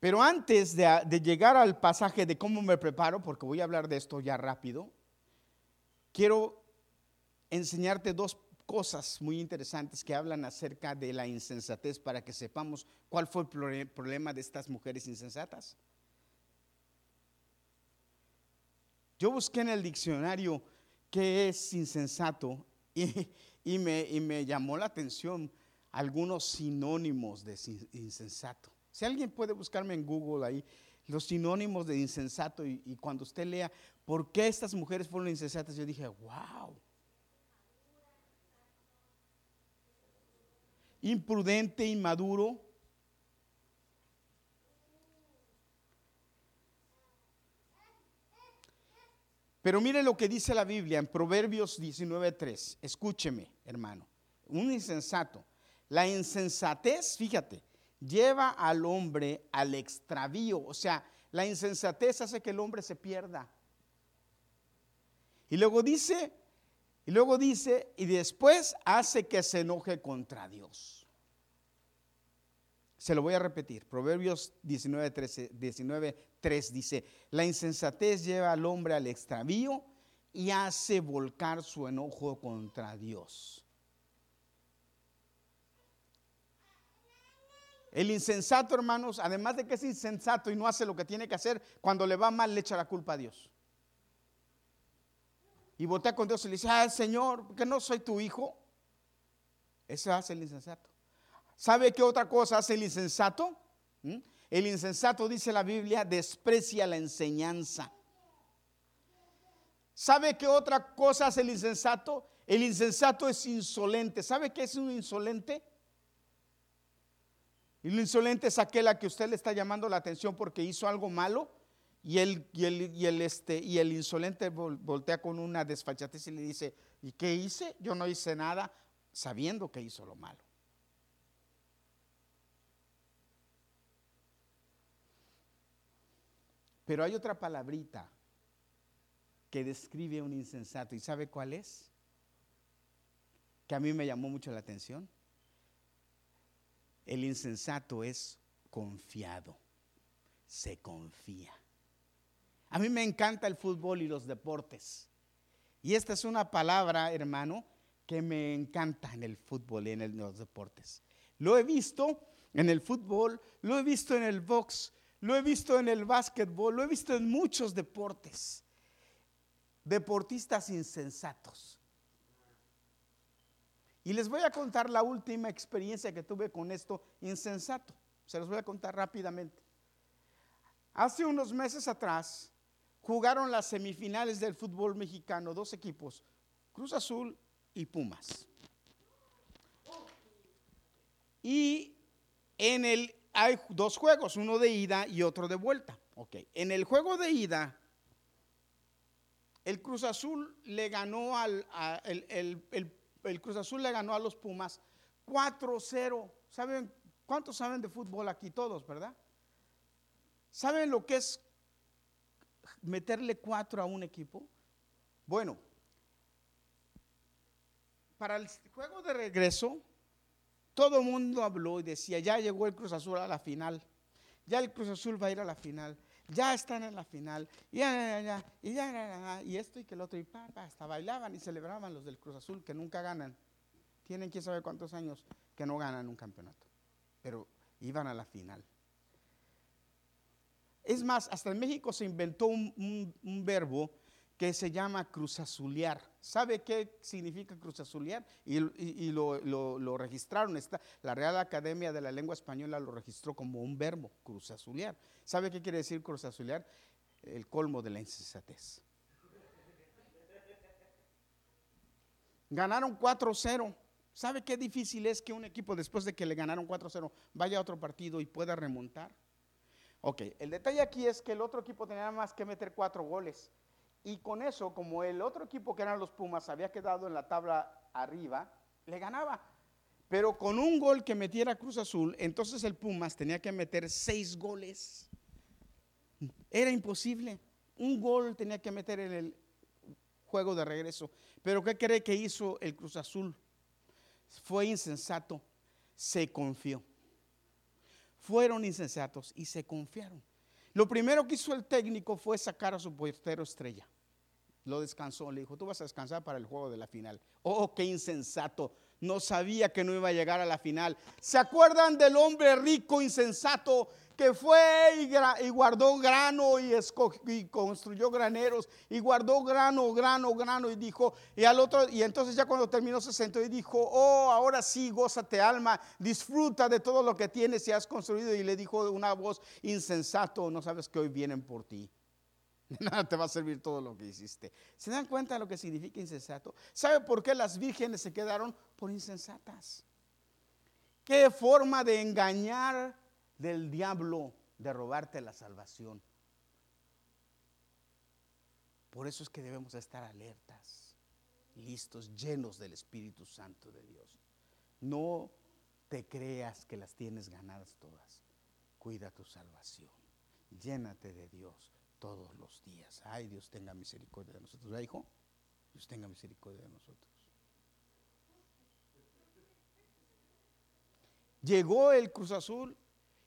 Pero antes de, llegar al pasaje de cómo me preparo, porque voy a hablar de esto ya rápido, quiero enseñarte dos cosas muy interesantes que hablan acerca de la insensatez para que sepamos cuál fue el problema de estas mujeres insensatas. Yo busqué en el diccionario qué es insensato y, me, y me llamó la atención algunos sinónimos de insensato. Si alguien puede buscarme en Google ahí los sinónimos de insensato y, y, cuando usted lea por qué estas mujeres fueron insensatas, yo dije, wow, imprudente, inmaduro. Pero mire lo que dice la Biblia en Proverbios 19:3. Escúcheme, hermano. Un insensato. La insensatez, fíjate, lleva al hombre al extravío. O sea, la insensatez hace que el hombre se pierda. Y luego dice, y luego dice, y después hace que se enoje contra Dios. Se lo voy a repetir. Proverbios 19, 3 dice, la insensatez lleva al hombre al extravío y hace volcar su enojo contra Dios. El insensato, hermanos, además de que es insensato y no hace lo que tiene que hacer, cuando le va mal le echa la culpa a Dios y voltea con Dios y le dice, ah, Señor, que no soy tu hijo. Eso hace el insensato. ¿Sabe qué otra cosa hace el insensato? ¿Mm? El insensato, dice la Biblia, desprecia la enseñanza. ¿Sabe qué otra cosa hace el insensato? El insensato es insolente. ¿Sabe qué es un insolente? El insolente es aquel a que usted le está llamando la atención porque hizo algo malo y el, y el, y el, este, y el insolente voltea con una desfachatez y le dice, ¿y qué hice? Yo no hice nada sabiendo que hizo lo malo. Pero hay otra palabrita que describe a un insensato. ¿Y sabe cuál es? Que a mí me llamó mucho la atención. El insensato es confiado, se confía. A mí me encanta el fútbol y los deportes. Y esta es una palabra, hermano, que me encanta en el fútbol y en los deportes. Lo he visto en el fútbol, lo he visto en el box, lo he visto en el básquetbol, lo he visto en muchos deportes. Deportistas insensatos. Y les voy a contar la última experiencia que tuve con esto insensato. Se los voy a contar rápidamente. Hace unos meses atrás jugaron las semifinales del fútbol mexicano, dos equipos, Cruz Azul y Pumas. Y en el hay dos juegos, uno de ida y otro de vuelta. Ok, en el juego de ida, el Cruz Azul le ganó al el, Cruz Azul le ganó a los Pumas 4-0. ¿Saben cuántos saben de fútbol aquí todos, verdad? ¿Saben lo que es meterle cuatro a un equipo? Bueno, para el juego de regreso, todo el mundo habló y decía, ya llegó el Cruz Azul a la final, ya el Cruz Azul va a ir a la final, ya están en la final, y ya, ya, y ya, y esto y que el otro, y pa, hasta bailaban y celebraban los del Cruz Azul que nunca ganan. Tienen quién sabe cuántos años que no ganan un campeonato, pero iban a la final. Es más, hasta en México se inventó un, verbo que se llama cruzazulear. ¿Sabe qué significa cruzazulear? Y, y, lo, registraron. Está, la Real Academia de la Lengua Española lo registró como un verbo, cruzazulear. ¿Sabe qué quiere decir cruzazulear? El colmo de la insensatez. Ganaron 4-0. ¿Sabe qué difícil es que un equipo después de que le ganaron 4-0 vaya a otro partido y pueda remontar? Ok, el detalle aquí es que el otro equipo tenía más que meter cuatro goles. Y con eso, como el otro equipo que eran los Pumas había quedado en la tabla arriba, le ganaba. Pero con un gol que metiera Cruz Azul, entonces el Pumas tenía que meter seis goles. Era imposible. Un gol tenía que meter en el juego de regreso. Pero ¿qué cree que hizo el Cruz Azul? Fue insensato, se confió. Fueron insensatos y se confiaron. Lo primero que hizo el técnico fue sacar a su portero estrella. Lo descansó, le dijo, tú vas a descansar para el juego de la final. Oh, qué insensato. No sabía que no iba a llegar a la final. ¿Se acuerdan del hombre rico insensato que fue y, guardó grano y, construyó graneros y guardó grano, grano, grano y dijo, y al otro, y entonces ya cuando terminó se sentó y dijo, oh, ahora sí, gózate alma, disfruta de todo lo que tienes y has construido. Y le dijo una voz insensato, no sabes que hoy vienen por ti. nada te va a servir todo lo que hiciste. ¿Se dan cuenta de lo que significa insensato? ¿Sabe por qué las vírgenes se quedaron por insensatas? ¿Qué forma de engañar del diablo de robarte la salvación? Por eso es que debemos estar alertas, listos, llenos del Espíritu Santo de Dios. No te creas que las tienes ganadas todas. Cuida tu salvación. Llénate de Dios todos los días. Ay, Dios tenga misericordia de nosotros. ¿Ya, hijo? Dios tenga misericordia de nosotros. Llegó el Cruz Azul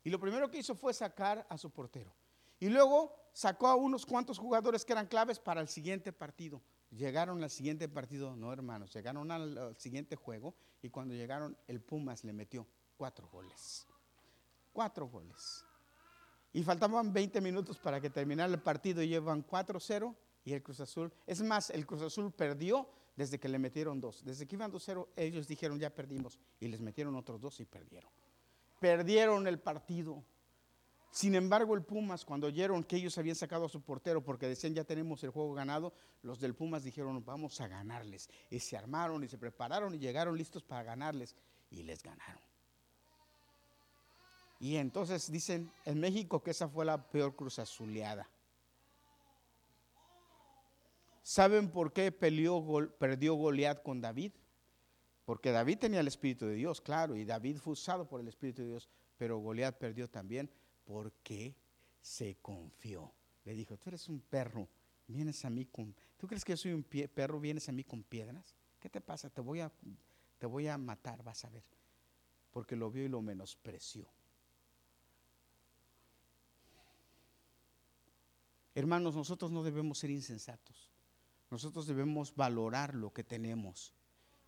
y lo primero que hizo fue sacar a su portero. Y luego sacó a unos cuantos jugadores que eran claves para el siguiente partido. Llegaron al siguiente partido, no hermanos, llegaron al, siguiente juego y cuando llegaron el Pumas le metió cuatro goles. Cuatro goles. Y faltaban 20 minutos para que terminara el partido y llevan 4-0 y el Cruz Azul. Es más, el Cruz Azul perdió desde que le metieron dos. Desde que iban 2-0, ellos dijeron ya perdimos y les metieron otros dos y perdieron. Perdieron el partido. Sin embargo, el Pumas, cuando oyeron que ellos habían sacado a su portero porque decían ya tenemos el juego ganado, los del Pumas dijeron vamos a ganarles. Y se armaron y se prepararon y llegaron listos para ganarles y les ganaron. Y entonces dicen en México que esa fue la peor cruz azuleada. ¿Saben por qué perdió Goliat con David? Porque David tenía el Espíritu de Dios, claro, y David fue usado por el Espíritu de Dios, pero Goliat perdió también porque se confió. Le dijo, tú eres un perro, vienes a mí con... ¿Tú crees que yo soy un perro, vienes a mí con piedras? ¿Qué te pasa? Te voy, a, te voy a matar, vas a ver. Porque lo vio y lo menospreció. Hermanos, nosotros no debemos ser insensatos. Nosotros debemos valorar lo que tenemos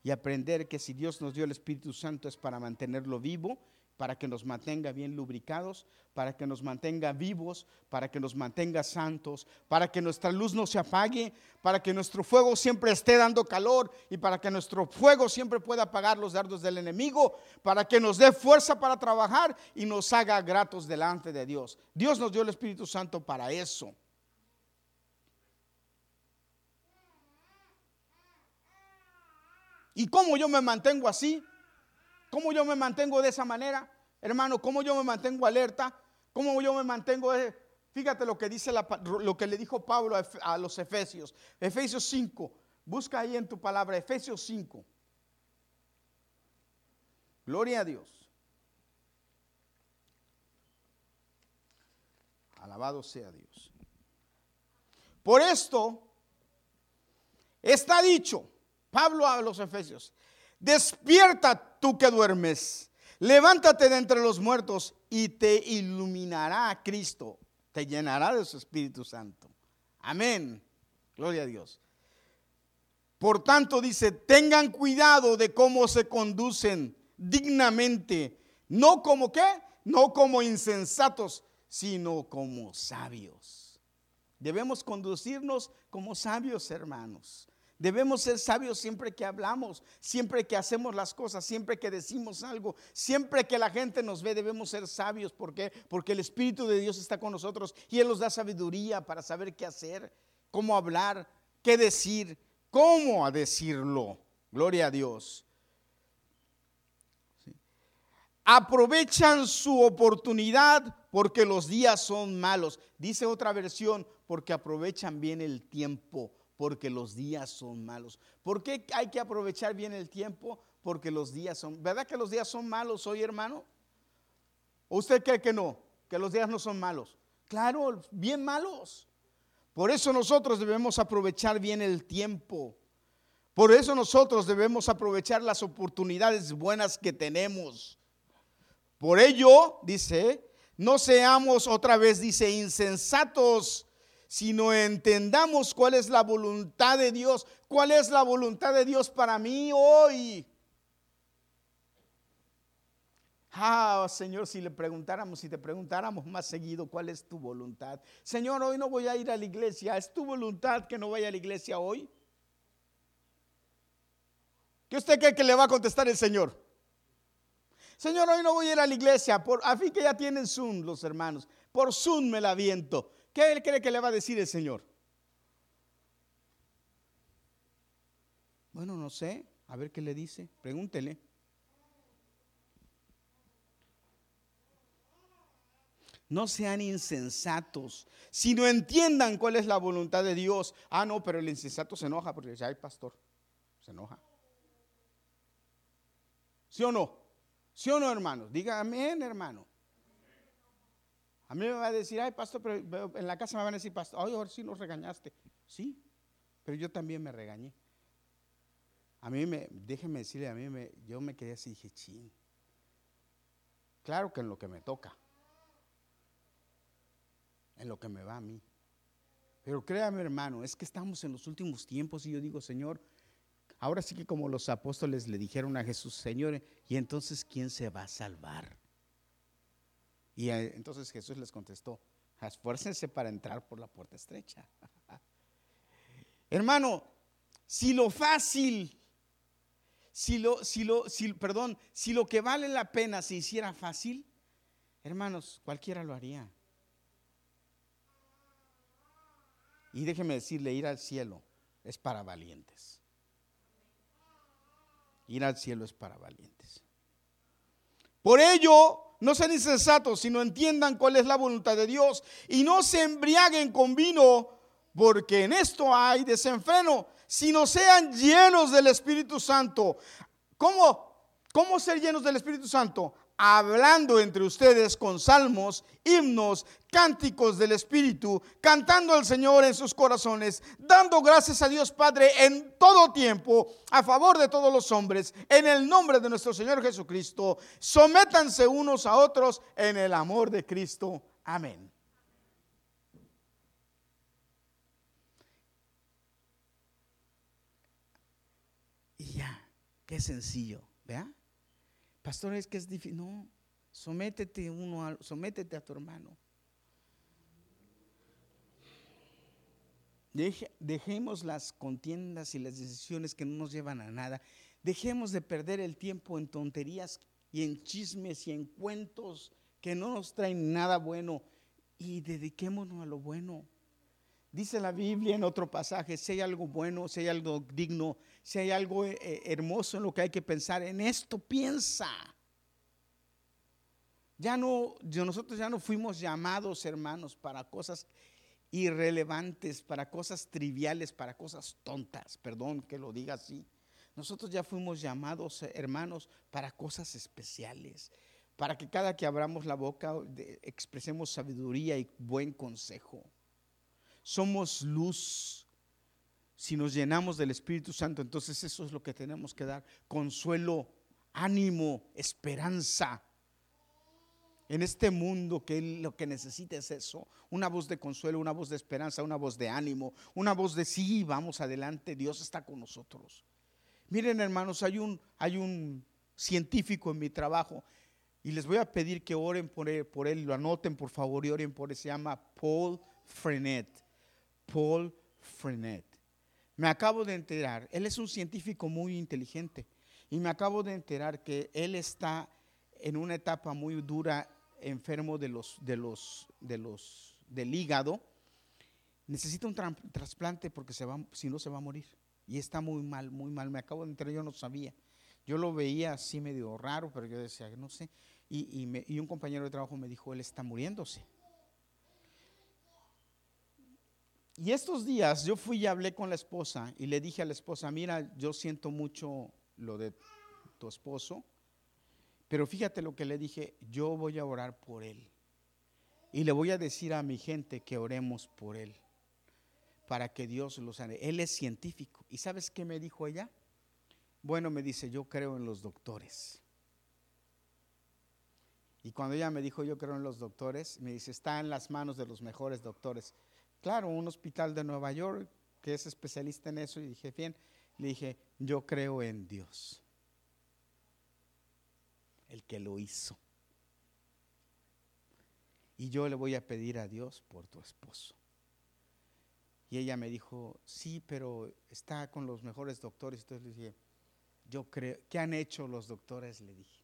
y aprender que si Dios nos dio el Espíritu Santo es para mantenerlo vivo para que nos mantenga bien lubricados, para que nos mantenga vivos, para que nos mantenga santos, para que nuestra luz no se apague, para que nuestro fuego siempre esté dando calor y para que nuestro fuego siempre pueda apagar los dardos del enemigo, para que nos dé fuerza para trabajar y nos haga gratos delante de Dios. Dios nos dio el Espíritu Santo para eso. ¿Y cómo yo me mantengo así? ¿Cómo yo me mantengo de esa manera? Hermano, ¿cómo yo me mantengo alerta? ¿Cómo yo me mantengo? Fíjate lo que dice lo que le dijo Pablo a, a los Efesios. Efesios 5. Busca ahí en tu palabra, Efesios 5. Gloria a Dios. Alabado sea Dios. Por esto está dicho, Pablo a los Efesios, Despierta tú que duermes. Levántate de entre los muertos y te iluminará Cristo. Te llenará de su Espíritu Santo. Amén. Gloria a Dios. Por tanto, dice, tengan cuidado de cómo se conducen dignamente. No como qué? No como insensatos, sino como sabios. Debemos conducirnos como sabios, hermanos. Debemos ser sabios siempre que hablamos, siempre que hacemos las cosas, siempre que decimos algo, siempre que la gente nos ve, debemos ser sabios. ¿Por qué? Porque el Espíritu de Dios está con nosotros y Él nos da sabiduría para saber qué hacer, cómo hablar, qué decir, cómo decirlo. Gloria a Dios. Aprovechan su oportunidad porque los días son malos. Dice otra versión, porque aprovechan bien el tiempo porque los días son malos. ¿Por qué hay que aprovechar bien el tiempo? Porque los días son, ¿verdad que los días son malos hoy, hermano? ¿O usted cree que no? Que los días no son malos. Claro, bien malos. Por eso nosotros debemos aprovechar bien el tiempo. Por eso nosotros debemos aprovechar las oportunidades buenas que tenemos. Por ello, dice, no seamos otra vez, dice, insensatos, sino entendamos cuál es la voluntad de Dios, cuál es la voluntad de Dios para mí hoy. Ah, Señor, si le preguntáramos, si te preguntáramos más seguido cuál es tu voluntad. Señor, hoy no voy a ir a la iglesia. ¿Es tu voluntad que no vaya a la iglesia hoy? ¿Qué usted cree que le va a contestar el Señor? Señor, hoy no voy a ir a la iglesia. Por, a fin que ya tienen Zoom los hermanos. Por Zoom me la viento. ¿Qué él cree que le va a decir el Señor? Bueno, no sé. A ver qué le dice. Pregúntele. No sean insensatos, sino entiendan cuál es la voluntad de Dios. Ah, no, pero el insensato se enoja porque dice, ay, pastor, se enoja. ¿Sí o no? ¿Sí o no, hermano? Diga hermano. A mí me va a decir, ay, pastor, pero en la casa me van a decir, pastor, ay, ahora sí nos regañaste. Sí, pero yo también me regañé. A mí me, déjeme decirle, a mí me, yo me quedé así dije, ching. Claro que en lo que me toca, en lo que me va a mí. Pero créame, hermano, es que estamos en los últimos tiempos y yo digo, Señor, ahora sí que como los apóstoles le dijeron a Jesús, Señor, ¿y entonces quién se va a salvar? Y eh, entonces Jesús les contestó, esfuércense para entrar por la puerta estrecha. Hermano, si lo fácil, si lo, si lo, si, perdón, si lo que vale la pena se hiciera fácil, hermanos, cualquiera lo haría. Y déjeme decirle, ir al cielo es para valientes. Ir al cielo es para valientes. Por ello, no sean insensatos, sino entiendan cuál es la voluntad de Dios y no se embriaguen con vino, porque en esto hay desenfreno, sino sean llenos del Espíritu Santo. ¿Cómo, cómo ser llenos del Espíritu Santo? Hablando entre ustedes con salmos, himnos, cánticos del Espíritu, cantando al Señor en sus corazones, dando gracias a Dios Padre en todo tiempo, a favor de todos los hombres, en el nombre de nuestro Señor Jesucristo. Sométanse unos a otros en el amor de Cristo. Amén. Y ya, qué sencillo, ¿vea? Pastor, es que es difícil. No, sométete uno a, sométete a tu hermano. dejemos las contiendas y las decisiones que no nos llevan a nada. Dejemos de perder el tiempo en tonterías y en chismes y en cuentos que no nos traen nada bueno y dediquémonos a lo bueno. Dice la Biblia en otro pasaje, si hay algo bueno, si hay algo digno, si hay algo eh, eh, hermoso en lo que hay que pensar, en esto piensa. Ya no, nosotros ya no fuimos llamados, hermanos, para cosas irrelevantes, para cosas triviales, para cosas tontas, perdón que lo diga así. Nosotros ya fuimos llamados, hermanos, para cosas especiales, para que cada que abramos la boca expresemos sabiduría y buen consejo. Somos luz. Si nos llenamos del Espíritu Santo, entonces eso es lo que tenemos que dar. Consuelo, ánimo, esperanza. En este mundo que lo que necesita es eso, una voz de consuelo, una voz de esperanza, una voz de ánimo, una voz de sí, vamos adelante, Dios está con nosotros. Miren hermanos, hay un, hay un científico en mi trabajo y les voy a pedir que oren por él, por él, lo anoten por favor y oren por él, se llama Paul Frenet. Paul Frenet. Me acabo de enterar, él es un científico muy inteligente y me acabo de enterar que él está en una etapa muy dura enfermo de los, de los, de los, del hígado, necesita un trasplante porque si no se va a morir. Y está muy mal, muy mal. Me acabo de enterar, yo no sabía. Yo lo veía así medio raro, pero yo decía, no sé. Y, y, y un compañero de trabajo me dijo, él está muriéndose. Y estos días yo fui y hablé con la esposa y le dije a la esposa, mira, yo siento mucho lo de tu esposo, pero fíjate lo que le dije, yo voy a orar por él. Y le voy a decir a mi gente que oremos por él, para que Dios lo sane. Él es científico. ¿Y sabes qué me dijo ella? Bueno, me dice, yo creo en los doctores. Y cuando ella me dijo, yo creo en los doctores, me dice, está en las manos de los mejores doctores. Claro, un hospital de Nueva York que es especialista en eso y dije, bien, le dije, yo creo en Dios, el que lo hizo. Y yo le voy a pedir a Dios por tu esposo. Y ella me dijo, sí, pero está con los mejores doctores. Entonces le dije, yo creo, ¿qué han hecho los doctores? Le dije.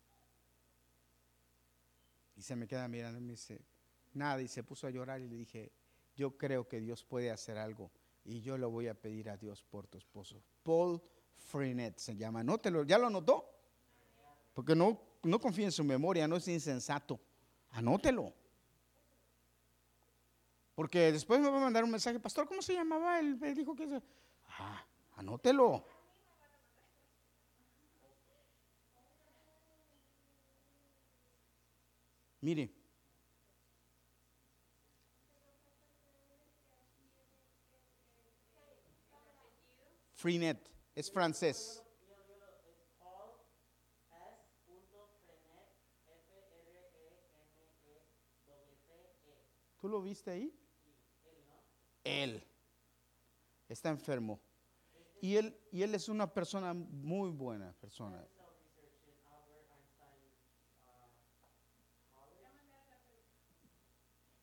Y se me queda mirando y me dice, nada, y se puso a llorar y le dije, yo creo que Dios puede hacer algo y yo lo voy a pedir a Dios por tu esposo. Paul Frenet se llama, anótelo, ¿ya lo anotó? Porque no, no confía en su memoria, no es insensato. Anótelo. Porque después me va a mandar un mensaje, pastor, ¿cómo se llamaba? Él me dijo que... Ah, anótelo. Mire, Freenet, es francés. ¿Tú lo viste ahí? Él está enfermo. Y él, y él es una persona muy buena persona.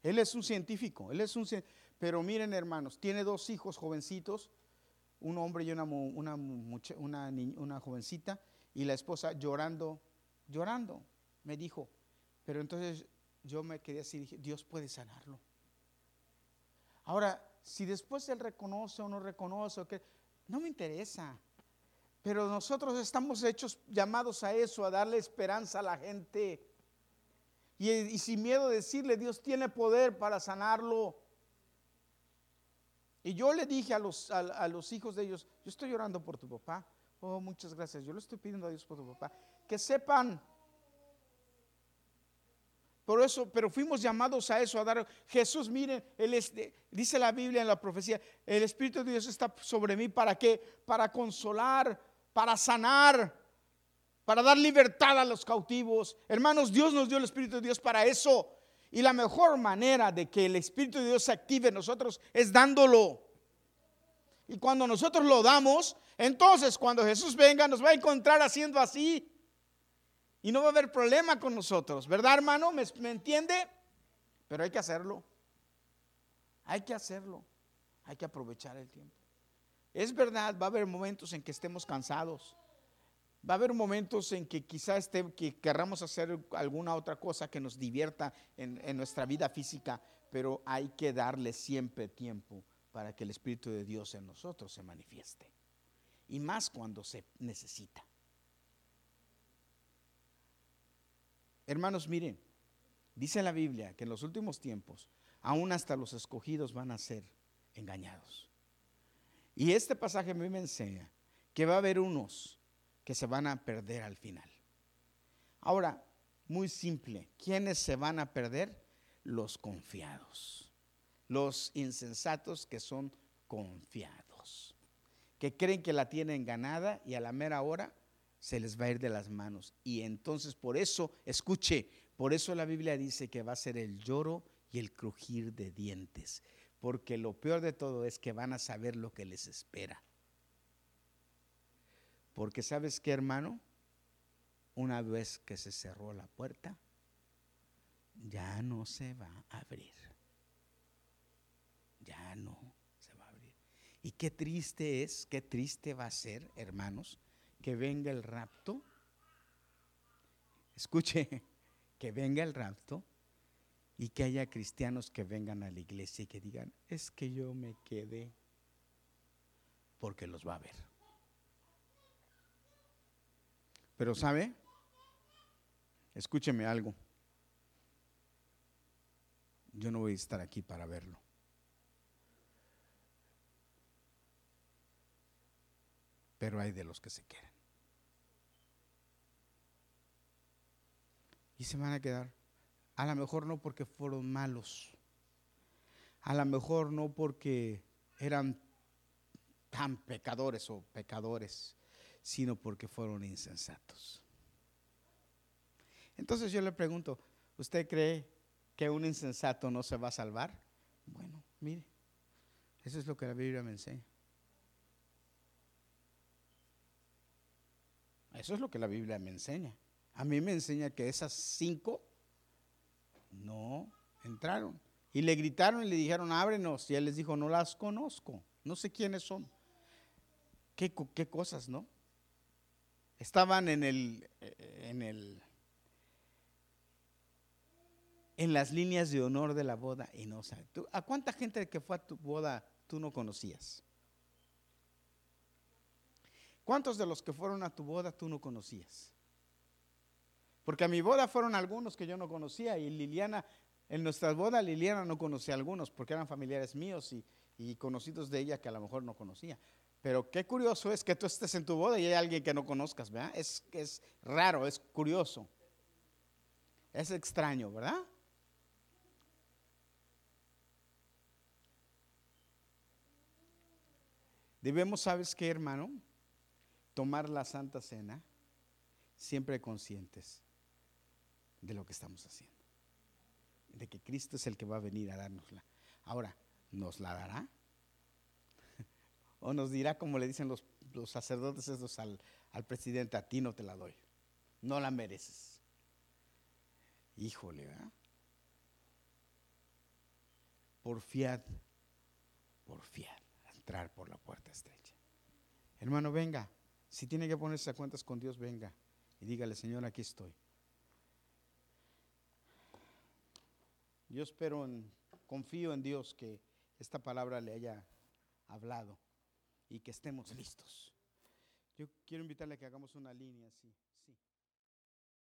Él es un científico, él es un pero miren hermanos, tiene dos hijos jovencitos un hombre y una, una, una, una jovencita y la esposa llorando, llorando, me dijo. Pero entonces yo me quedé así, dije, Dios puede sanarlo. Ahora, si después él reconoce o no reconoce, no me interesa. Pero nosotros estamos hechos, llamados a eso, a darle esperanza a la gente. Y, sin miedo decirle, Dios tiene poder para sanarlo. Y yo le dije a los, a los hijos de ellos, yo estoy orando por tu papá. Oh, muchas gracias. Yo le estoy pidiendo a Dios por tu papá. Que sepan por eso, pero fuimos llamados a eso, a dar. Jesús, miren, él dice la Biblia en la profecía, el Espíritu de Dios está sobre mí para qué? Para consolar, para sanar, para dar libertad a los cautivos. Hermanos, Dios nos dio el Espíritu de Dios para eso. Y la mejor manera de que el Espíritu de Dios se active en nosotros es dándolo. Y cuando nosotros lo damos, entonces cuando Jesús venga nos va a encontrar haciendo así. Y no va a haber problema con nosotros, ¿verdad hermano? ¿Me, entiende? Pero hay que hacerlo. Hay que hacerlo. Hay que aprovechar el tiempo. Es verdad, va a haber momentos en que estemos cansados. Va a haber momentos en que quizá este, que querramos hacer alguna otra cosa que nos divierta en, en nuestra vida física, pero hay que darle siempre tiempo para que el Espíritu de Dios en nosotros se manifieste. Y más cuando se necesita. Hermanos, miren, dice la Biblia que en los últimos tiempos, aún hasta los escogidos van a ser engañados. Y este pasaje a mí me enseña que va a haber unos que se van a perder al final. Ahora, muy simple, ¿quiénes se van a perder? Los confiados, los insensatos que son confiados, que creen que la tienen ganada y a la mera hora se les va a ir de las manos. Y entonces por eso, escuche, por eso la Biblia dice que va a ser el lloro y el crujir de dientes. Porque lo peor de todo es que van a saber lo que les espera. Porque sabes qué, hermano, una vez que se cerró la puerta, ya no se va a abrir. Ya no se va a abrir. Y qué triste es, qué triste va a ser, hermanos, que venga el rapto. Escuche, que venga el rapto y que haya cristianos que vengan a la iglesia y que digan, es que yo me quedé porque los va a ver. Pero sabe, escúcheme algo, yo no voy a estar aquí para verlo. Pero hay de los que se quedan. y se van a quedar. A lo mejor no porque fueron malos. A lo mejor no porque eran tan pecadores o pecadores, sino porque fueron insensatos. Entonces yo le pregunto, ¿usted cree que un insensato no se va a salvar? Bueno, mire, eso es lo que la Biblia me enseña. Eso es lo que la Biblia me enseña. A mí me enseña que esas cinco no entraron. Y le gritaron y le dijeron, ábrenos. Y él les dijo, no las conozco, no sé quiénes son. ¿Qué, qué cosas, no? Estaban en el, en el, en las líneas de honor de la boda y no sabes. ¿A cuánta gente que fue a tu boda tú no conocías? ¿Cuántos de los que fueron a tu boda tú no conocías? Porque a mi boda fueron algunos que yo no conocía y Liliana, en nuestras bodas Liliana no conocía a algunos porque eran familiares míos y, conocidos de ella que a lo mejor no conocía. Pero qué curioso es que tú estés en tu boda y hay alguien que no conozcas, ¿verdad? Es, es raro, es curioso. Es extraño, ¿verdad? Debemos, ¿sabes qué, hermano? Tomar la Santa Cena siempre conscientes de lo que estamos haciendo. De que Cristo es el que va a venir a dárnosla. Ahora, ¿nos la dará? ¿O nos dirá, como le dicen los, sacerdotes estos al, al presidente, a ti no te la doy? No la mereces. Híjole, ¿verdad? Por fiat, por fiat, entrar por la puerta estrecha. Hermano, venga. Si tiene que ponerse a cuentas con Dios, venga. Y dígale, Señor, aquí estoy. Yo espero, en, confío en Dios que esta palabra le haya hablado y que estemos listos. Yo quiero invitarle a que hagamos una línea así.